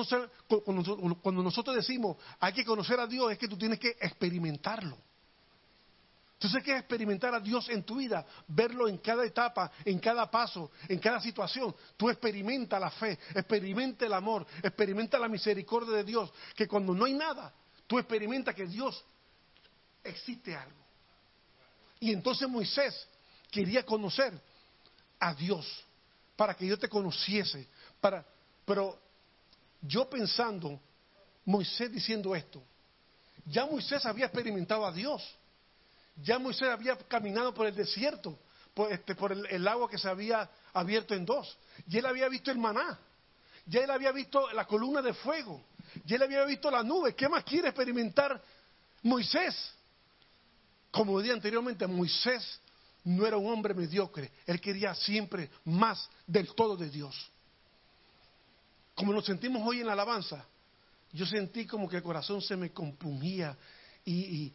cuando nosotros decimos hay que conocer a Dios, es que tú tienes que experimentarlo. Entonces hay que experimentar a Dios en tu vida, verlo en cada etapa, en cada paso, en cada situación. Tú experimenta la fe, experimenta el amor, experimenta la misericordia de Dios, que cuando no hay nada, tú experimenta que Dios existe algo. Y entonces Moisés quería conocer a Dios para que yo te conociese, para, pero yo pensando, Moisés diciendo esto, ya Moisés había experimentado a Dios, ya Moisés había caminado por el desierto, por, este, por el, el, agua que se había abierto en dos, ya él había visto el maná, ya él había visto la columna de fuego, ya él había visto la nube, ¿qué más quiere experimentar Moisés? Como dije anteriormente, Moisés no era un hombre mediocre, él quería siempre más del todo de Dios. Como nos sentimos hoy en la alabanza, yo sentí como que el corazón se me compungía y,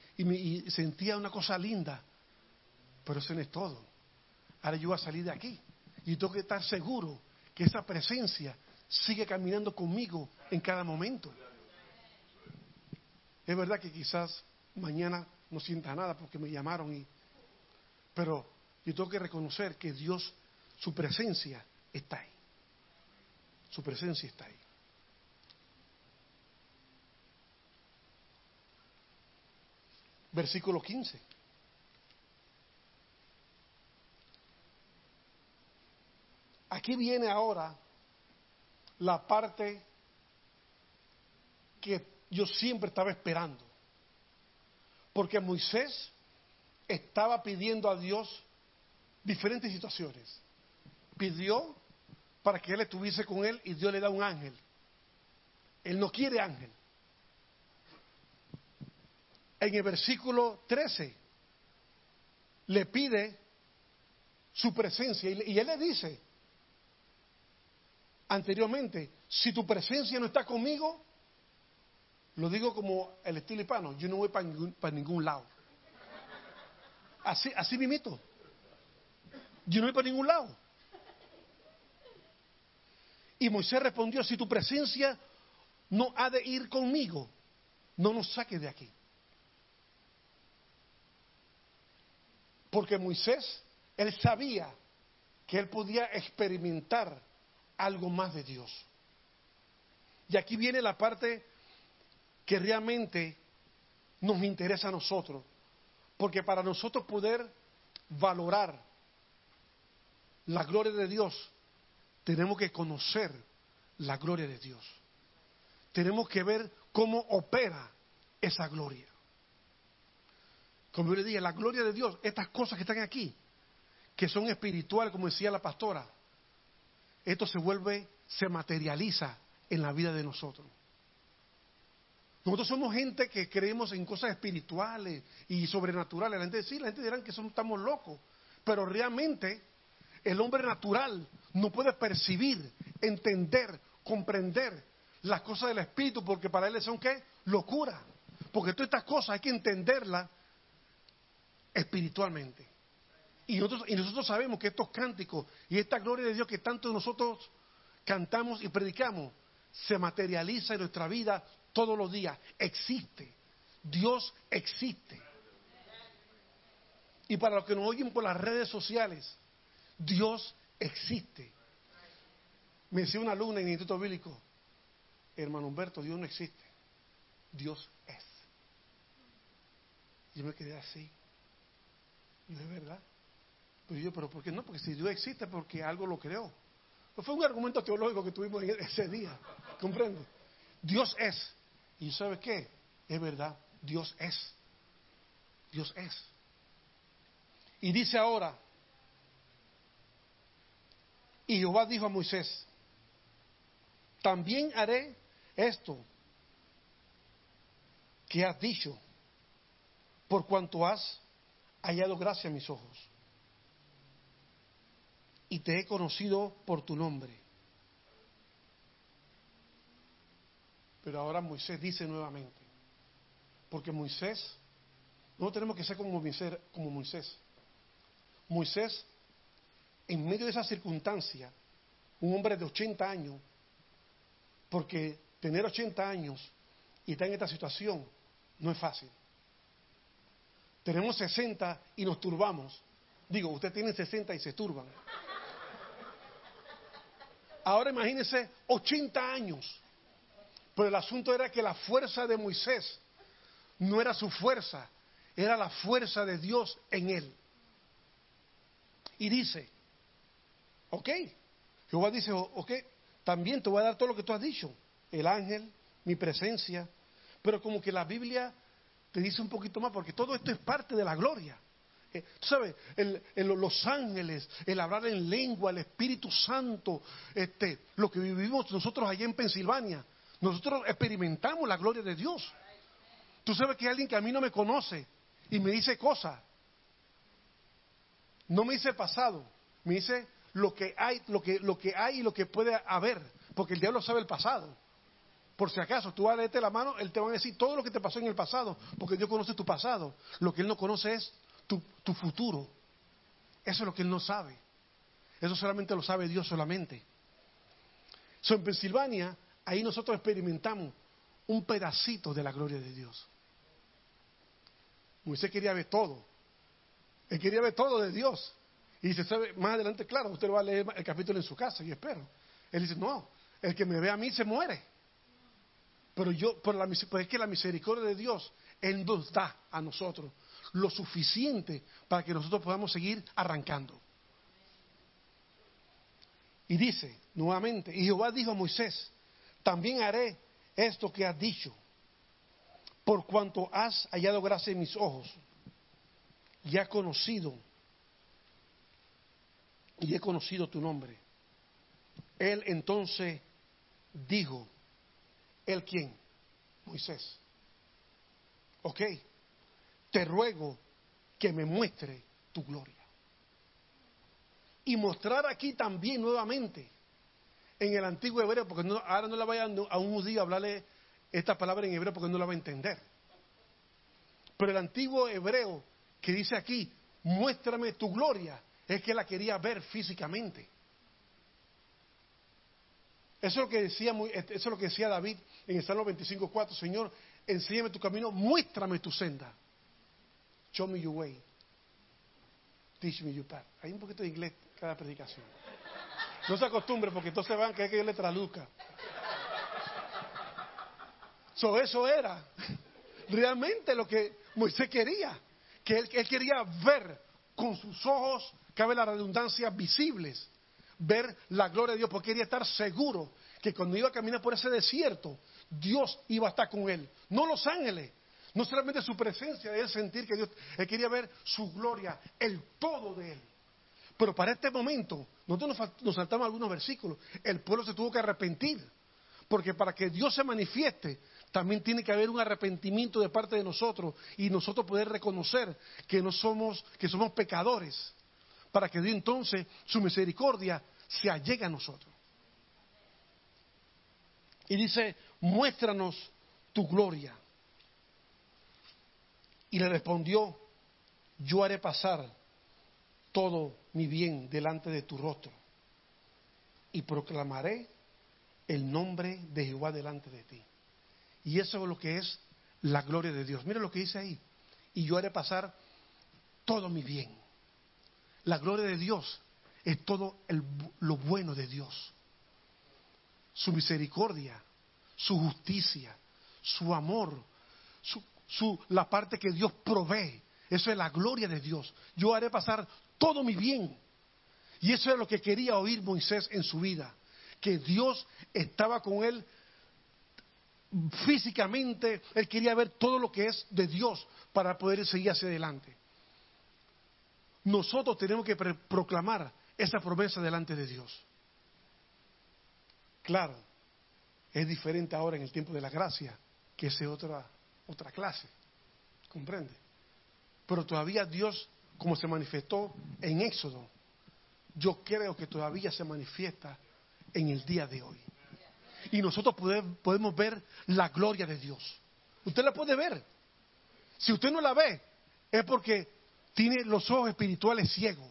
sentía una cosa linda. Pero eso no es todo. Ahora yo voy a salir de aquí y tengo que estar seguro que esa presencia sigue caminando conmigo en cada momento. Es verdad que quizás mañana no sienta nada porque me llamaron y pero yo tengo que reconocer que Dios su presencia está ahí. Su presencia está ahí. Versículo 15. Aquí viene ahora la parte que yo siempre estaba esperando. Porque Moisés estaba pidiendo a Dios diferentes situaciones. Pidió para que él estuviese con él y Dios le da un ángel. Él no quiere ángel. En el versículo 13 le pide su presencia y él le dice anteriormente, si tu presencia no está conmigo, lo digo como el estilo hispano, yo no voy para ningún, para ningún lado. Así, así mimito. Yo no voy para ningún lado. Y Moisés respondió, si tu presencia no ha de ir conmigo, no nos saques de aquí. Porque Moisés, él sabía que él podía experimentar algo más de Dios. Y aquí viene la parte que realmente nos interesa a nosotros. Porque para nosotros poder valorar la gloria de Dios, tenemos que conocer la gloria de Dios. Tenemos que ver cómo opera esa gloria. Como yo le dije, la gloria de Dios, estas cosas que están aquí, que son espirituales, como decía la pastora, esto se vuelve, se materializa en la vida de nosotros. Nosotros somos gente que creemos en cosas espirituales y sobrenaturales. La gente sí, la gente dirá que somos, estamos locos, pero realmente el hombre natural no puede percibir, entender, comprender las cosas del Espíritu porque para él son qué? Locura. Porque todas estas cosas hay que entenderlas espiritualmente. Y nosotros, y nosotros sabemos que estos cánticos y esta gloria de Dios que tanto nosotros cantamos y predicamos se materializa en nuestra vida todos los días. Existe. Dios existe. Y para los que nos oyen por las redes sociales, Dios existe. Me decía una alumna en el Instituto Bíblico, hermano Humberto, Dios no existe, Dios es. Yo me quedé así. No es verdad. Pero yo, pero ¿por qué no? Porque si Dios existe, porque algo lo creó. No fue un argumento teológico que tuvimos ese día. ¿Comprende? Dios es. ¿Y sabe qué? Es verdad. Dios es. Dios es. Y dice ahora, y Jehová dijo a Moisés, también haré esto que has dicho, por cuanto has hallado gracia a mis ojos. Y te he conocido por tu nombre. Pero ahora Moisés dice nuevamente, porque Moisés, no tenemos que ser como Moisés. Moisés, en medio de esa circunstancia, un hombre de 80 años, porque tener 80 años y estar en esta situación no es fácil. Tenemos 60 y nos turbamos. Digo, usted tiene 60 y se turban. Ahora imagínense 80 años. Pero el asunto era que la fuerza de Moisés no era su fuerza, era la fuerza de Dios en él. Y dice, ok, Jehová dice, ok, también te voy a dar todo lo que tú has dicho, el ángel, mi presencia, pero como que la Biblia te dice un poquito más, porque todo esto es parte de la gloria. Eh, tú sabes, los ángeles, el hablar en lengua, el Espíritu Santo, este, lo que vivimos nosotros allá en Pensilvania, nosotros experimentamos la gloria de Dios. Tú sabes que hay alguien que a mí no me conoce y me dice cosas. No me dice pasado, me dice lo que hay, lo que, lo que hay y lo que puede haber, porque el diablo sabe el pasado. Por si acaso tú vas a la mano, él te va a decir todo lo que te pasó en el pasado, porque Dios conoce tu pasado. Lo que él no conoce es tu, tu futuro. Eso es lo que él no sabe. Eso solamente lo sabe Dios solamente. So, en Pensilvania, ahí nosotros experimentamos un pedacito de la gloria de Dios. Moisés quería ver todo. Él quería ver todo de Dios. Y dice, ¿sabe? más adelante, claro, usted lo va a leer el capítulo en su casa, y espero. Él dice, no, el que me ve a mí se muere. Pero yo, por la, es que la misericordia de Dios, Él nos da a nosotros lo suficiente para que nosotros podamos seguir arrancando. Y dice nuevamente, y Jehová dijo a Moisés, también haré esto que has dicho, por cuanto has hallado gracia en mis ojos, y has conocido, y he conocido tu nombre. Él entonces dijo, ¿El quién? Moisés. Ok, te ruego que me muestre tu gloria. Y mostrar aquí también nuevamente en el antiguo hebreo, porque no, ahora no le vaya a un judío a hablarle esta palabra en hebreo porque no la va a entender. Pero el antiguo hebreo que dice aquí, muéstrame tu gloria, es que la quería ver físicamente. Eso es lo que decía, eso es lo que decía David en el Salmo 25.4. Señor, enséñame tu camino, muéstrame tu senda. Show me your way. Teach me your path. Hay un poquito de inglés cada predicación. No se acostumbre porque entonces van a creer que yo le traduzca. So, eso era realmente lo que Moisés quería. Que él, él quería ver con sus ojos, cabe la redundancia, visibles ver la gloria de Dios, porque quería estar seguro que cuando iba a caminar por ese desierto, Dios iba a estar con él. No los ángeles, no solamente su presencia, él sentir que Dios, él quería ver su gloria, el todo de él. Pero para este momento, nosotros nos saltamos algunos versículos, el pueblo se tuvo que arrepentir, porque para que Dios se manifieste, también tiene que haber un arrepentimiento de parte de nosotros y nosotros poder reconocer que no somos, que somos pecadores para que Dios entonces su misericordia se allegue a nosotros. Y dice, muéstranos tu gloria. Y le respondió, yo haré pasar todo mi bien delante de tu rostro y proclamaré el nombre de Jehová delante de ti. Y eso es lo que es la gloria de Dios. Mira lo que dice ahí. Y yo haré pasar todo mi bien. La gloria de Dios es todo lo bueno de Dios. Su misericordia, su justicia, su amor, su, la parte que Dios provee. Eso es la gloria de Dios. Yo haré pasar todo mi bien. Y eso es lo que quería oír Moisés en su vida. Que Dios estaba con él físicamente. Él quería ver todo lo que es de Dios para poder seguir hacia adelante. Nosotros tenemos que proclamar esa promesa delante de Dios. Claro, es diferente ahora en el tiempo de la gracia, que es otra, otra clase. ¿Comprende? Pero todavía Dios, como se manifestó en Éxodo, yo creo que todavía se manifiesta en el día de hoy. Y nosotros pode- podemos ver la gloria de Dios. Usted la puede ver. Si usted no la ve, es porque tiene los ojos espirituales ciegos.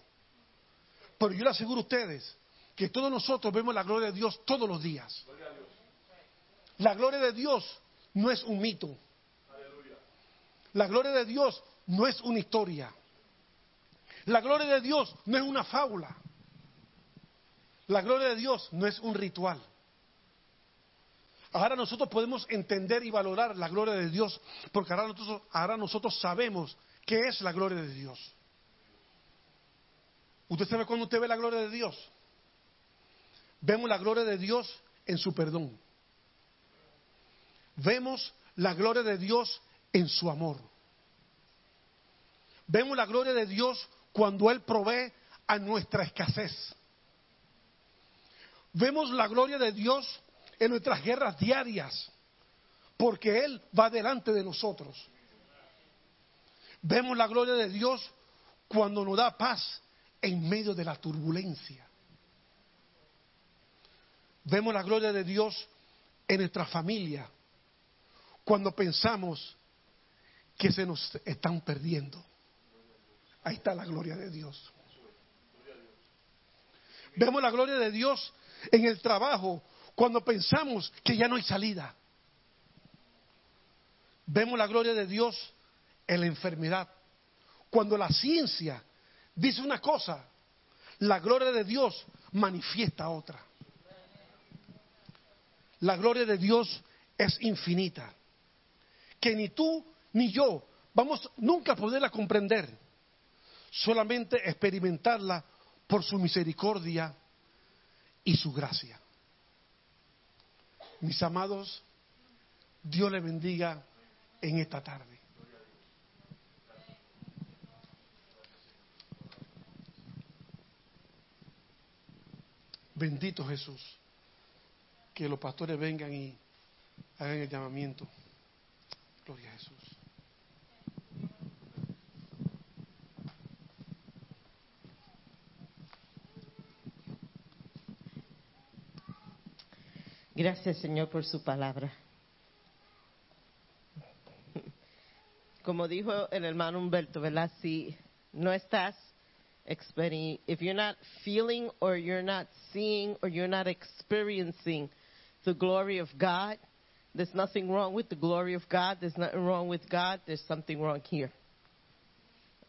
Pero yo le aseguro a ustedes que todos nosotros vemos la gloria de Dios todos los días. La gloria de Dios no es un mito. La gloria de Dios no es una historia. La gloria de Dios no es una fábula. La gloria de Dios no es un ritual. Ahora nosotros podemos entender y valorar la gloria de Dios porque ahora nosotros, sabemos qué es la gloria de Dios. ¿Usted sabe cuándo usted ve la gloria de Dios? Vemos la gloria de Dios en su perdón. Vemos la gloria de Dios en su amor. Vemos la gloria de Dios cuando Él provee a nuestra escasez. Vemos la gloria de Dios en nuestras guerras diarias, porque Él va delante de nosotros. Vemos la gloria de Dios cuando nos da paz en medio de la turbulencia. Vemos la gloria de Dios en nuestra familia cuando pensamos que se nos están perdiendo. Ahí está la gloria de Dios. Vemos la gloria de Dios en el trabajo cuando pensamos que ya no hay salida. Vemos la gloria de Dios en la enfermedad. Cuando la ciencia dice una cosa, la gloria de Dios manifiesta otra. La gloria de Dios es infinita, que ni tú ni yo vamos nunca a poderla comprender, solamente experimentarla por su misericordia y su gracia. Mis amados, Dios le bendiga en esta tarde. Bendito Jesús. Que los pastores vengan y hagan el llamamiento. Gloria a Jesús. Gracias, Señor, por su palabra. Como dijo el hermano Humberto, ¿verdad? No estás if you're not feeling or you're not seeing or you're not experiencing the glory of God, there's nothing wrong with the glory of God. There's nothing wrong with God. There's something wrong here.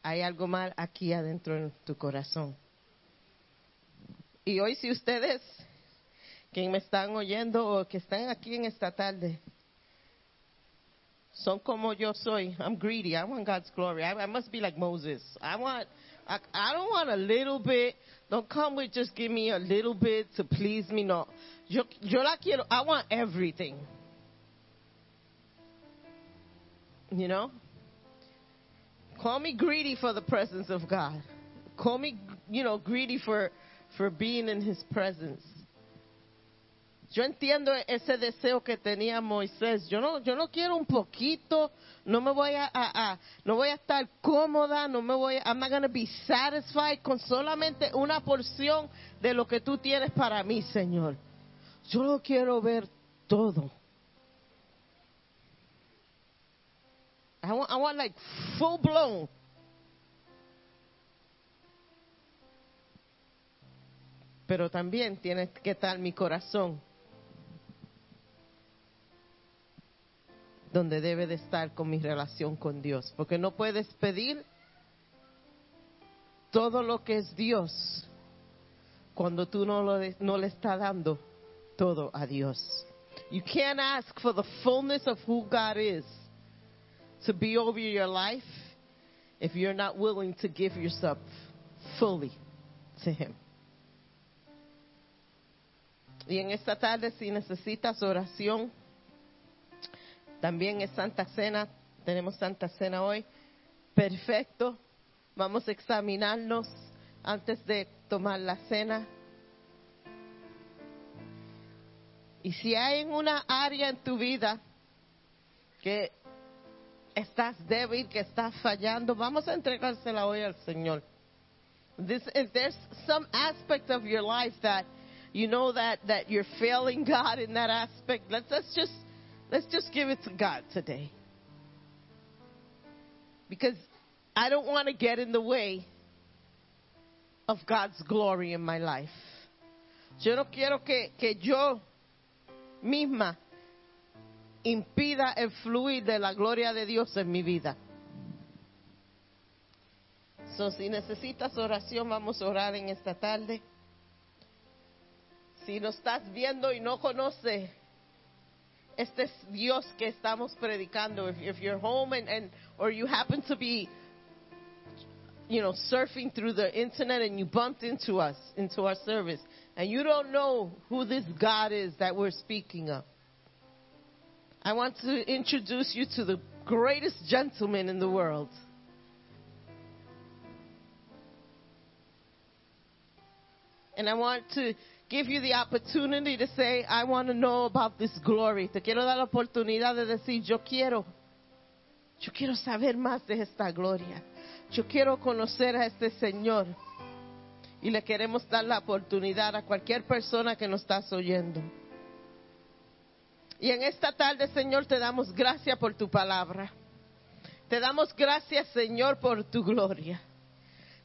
Hay algo mal aquí adentro en tu corazón. Y hoy si ustedes que me están oyendo o que están aquí en esta tarde son como yo soy. I'm greedy. I want God's glory. I, I must be like Moses. I want. I, I don't want a little bit. Don't come with just give me a little bit to please me. No. Yo, yo la quiero. I want everything. You know? Call me greedy for the presence of God. Call me, you know, greedy for for being in His presence. Yo entiendo ese deseo que tenía Moisés. Yo no, yo no quiero un poquito. No me voy a, a- no voy a estar cómoda. No me voy. a- I'm not gonna be satisfied con solamente una porción de lo que tú tienes para mí, Señor. Yo lo quiero ver todo. I want, I want like full blown. Pero también tiene que estar mi corazón donde debe de estar con mi relación con Dios. Porque no puedes pedir todo lo que es Dios cuando tú no, lo, no le estás dando todo a Dios. You can't ask for the fullness of who God is to be over your life if you're not willing to give yourself fully to Him. Y en esta tarde, si necesitas oración, también es Santa Cena, tenemos Santa Cena hoy. Perfecto. Vamos a examinarnos antes de tomar la cena. Y si hay una área en tu vida que estás débil, que estás fallando, vamos a entregársela hoy al Señor. This, if there's some aspect of your life that you know that, that you're failing God in that aspect, let's just let's just give it to God today. Because I don't want to get in the way of God's glory in my life. Yo no quiero que, que yo misma impida el fluir de la gloria de Dios en mi vida. So, si necesitas oración, vamos a orar en esta tarde. Si nos estás viendo y no conoces este es Dios que estamos predicando, if, if you're home and, and or you happen to be you know, surfing through the internet and you bumped into us, into our service, and you don't know who this God is that we're speaking of. I want to introduce you to the greatest gentleman in the world. And I want to give you the opportunity to say, I want to know about this glory. Te quiero dar la oportunidad de decir, yo quiero, yo quiero saber más de esta gloria. Yo quiero conocer a este Señor. Y le queremos dar la oportunidad a cualquier persona que nos estás oyendo. Y en esta tarde, Señor, te damos gracias por tu palabra. Te damos gracias, Señor, por tu gloria.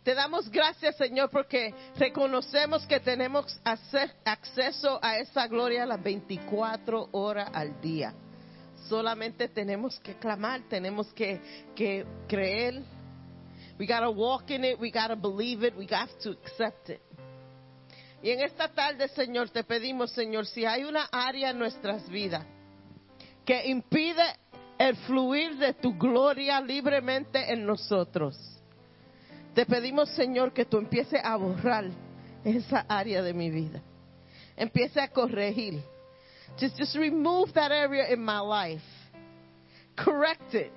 Te damos gracias, Señor, porque reconocemos que tenemos acceso a esa gloria las 24 horas al día. Solamente tenemos que clamar, tenemos que, creer. We gotta walk in it, we gotta believe it, we have to accept it. Y en esta tarde, Señor, te pedimos, Señor, si hay una área en nuestras vidas que impide el fluir de tu gloria libremente en nosotros, te pedimos, Señor, que tú empieces a borrar esa área de mi vida. Empiece a corregir. Just, remove that area in my life. Correct it.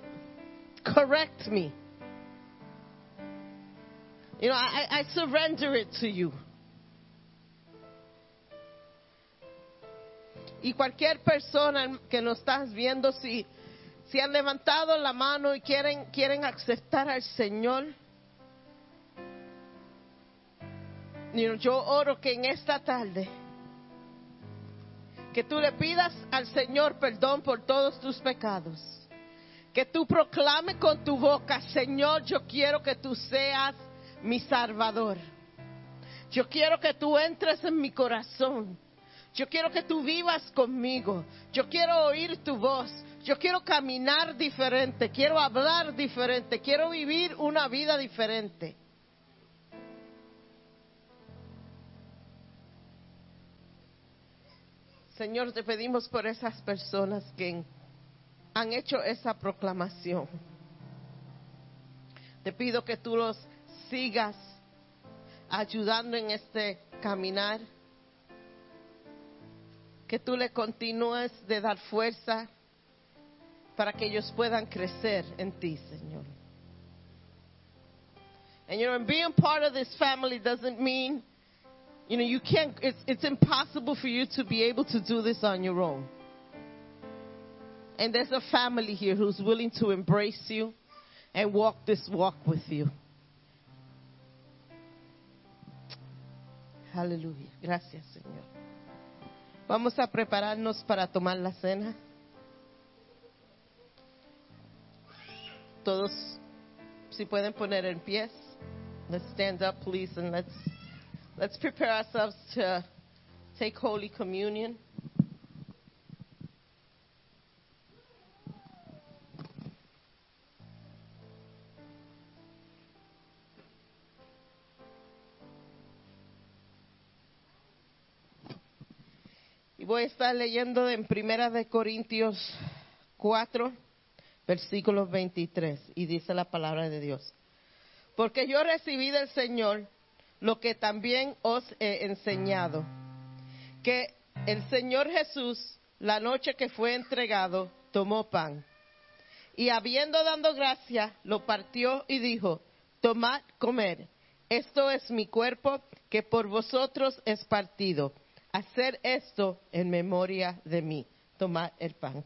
Correct me. You know, I, I surrender it to you. Y cualquier persona que nos estás viendo, si, si han levantado la mano y quieren, quieren aceptar al Señor, yo oro que en esta tarde, que tú le pidas al Señor perdón por todos tus pecados. Que tú proclames con tu boca, Señor, yo quiero que tú seas mi Salvador. Yo quiero que tú entres en mi corazón. Yo quiero que tú vivas conmigo. Yo quiero oír tu voz. Yo quiero caminar diferente. Quiero hablar diferente. Quiero vivir una vida diferente. Señor, te pedimos por esas personas que han hecho esa proclamación. Te pido que tú los sigas ayudando en este caminar. Que tú le continúes de dar fuerza para que ellos puedan crecer en ti, Señor. And you know, being part of this family doesn't mean, you know, you can't, it's, it's impossible for you to be able to do this on your own. And there's a family here who's willing to embrace you and walk this walk with you. Aleluya. Gracias, Señor. Vamos a prepararnos para tomar la cena. Todos, si pueden poner en pies. Let's stand up, please, and let's let's prepare ourselves to take Holy Communion. Y voy a estar leyendo en Primera de Corintios 4, versículo 23, y dice la palabra de Dios. Porque yo recibí del Señor lo que también os he enseñado, que el Señor Jesús, la noche que fue entregado, tomó pan, y habiendo dado gracia, lo partió y dijo, tomad, comer, esto es mi cuerpo que por vosotros es partido. Hacer esto en memoria de mí. Tomad el pan.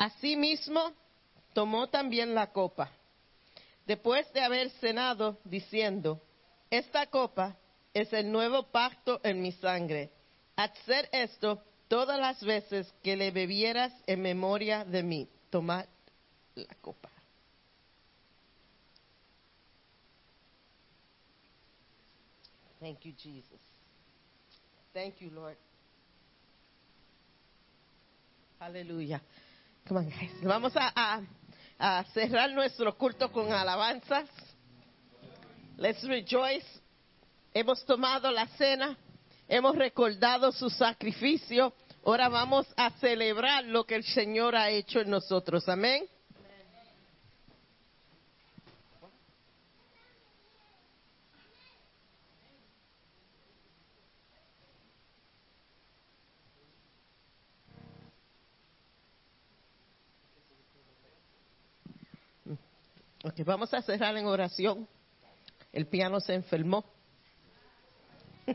Asimismo, tomó también la copa, después de haber cenado, diciendo, esta copa es el nuevo pacto en mi sangre. Hacer esto todas las veces que le bebieras en memoria de mí. Tomad la copa. Thank you, Jesus. Thank you, Lord. Aleluya. Vamos a cerrar nuestro culto con alabanzas. Let's rejoice. Hemos tomado la cena, hemos recordado su sacrificio. Ahora vamos a celebrar lo que el Señor ha hecho en nosotros. Amén. Vamos a cerrar en oración. El piano se enfermó.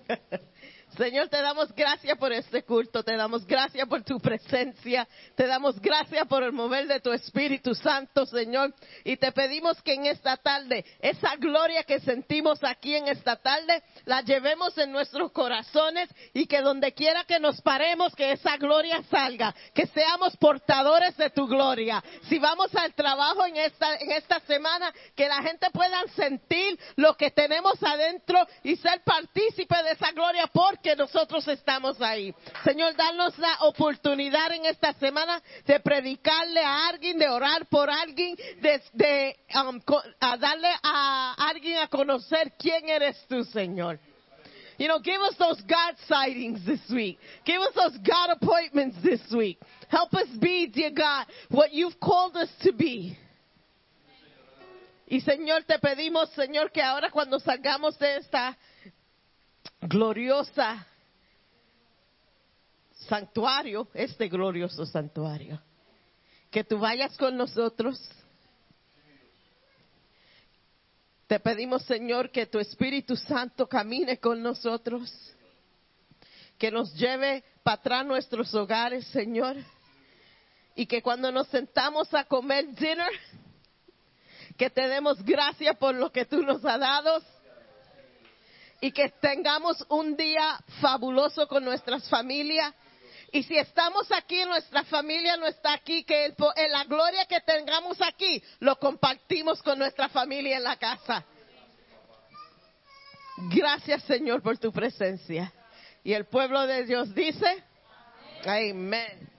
Señor, te damos gracias por este culto, te damos gracias por tu presencia, te damos gracias por el mover de tu Espíritu Santo, Señor, y te pedimos que en esta tarde, esa gloria que sentimos aquí en esta tarde, la llevemos en nuestros corazones y que donde quiera que nos paremos, que esa gloria salga, que seamos portadores de tu gloria. Si vamos al trabajo en esta, en esta semana, que la gente pueda sentir lo que tenemos adentro y ser partícipe de esa gloria porque nosotros estamos ahí. Señor, danos la oportunidad en esta semana de predicarle a alguien, de orar por alguien, de, de um, a darle a alguien a conocer quién eres tú, Señor. You know, give us those God sightings this week. Give us those God appointments this week. Help us be, dear God, what you've called us to be. Y Señor, te pedimos, Señor, que ahora cuando salgamos de esta gloriosa santuario, este glorioso santuario, que tú vayas con nosotros. Te pedimos, Señor, que tu Espíritu Santo camine con nosotros, que nos lleve para atrás nuestros hogares, Señor, y que cuando nos sentamos a comer dinner, que te demos gracias por lo que tú nos has dado y que tengamos un día fabuloso con nuestras familias. Y si estamos aquí, nuestra familia no está aquí, que el la gloria que tengamos aquí lo compartimos con nuestra familia en la casa. Gracias Señor por tu presencia. Y el pueblo de Dios dice, amén.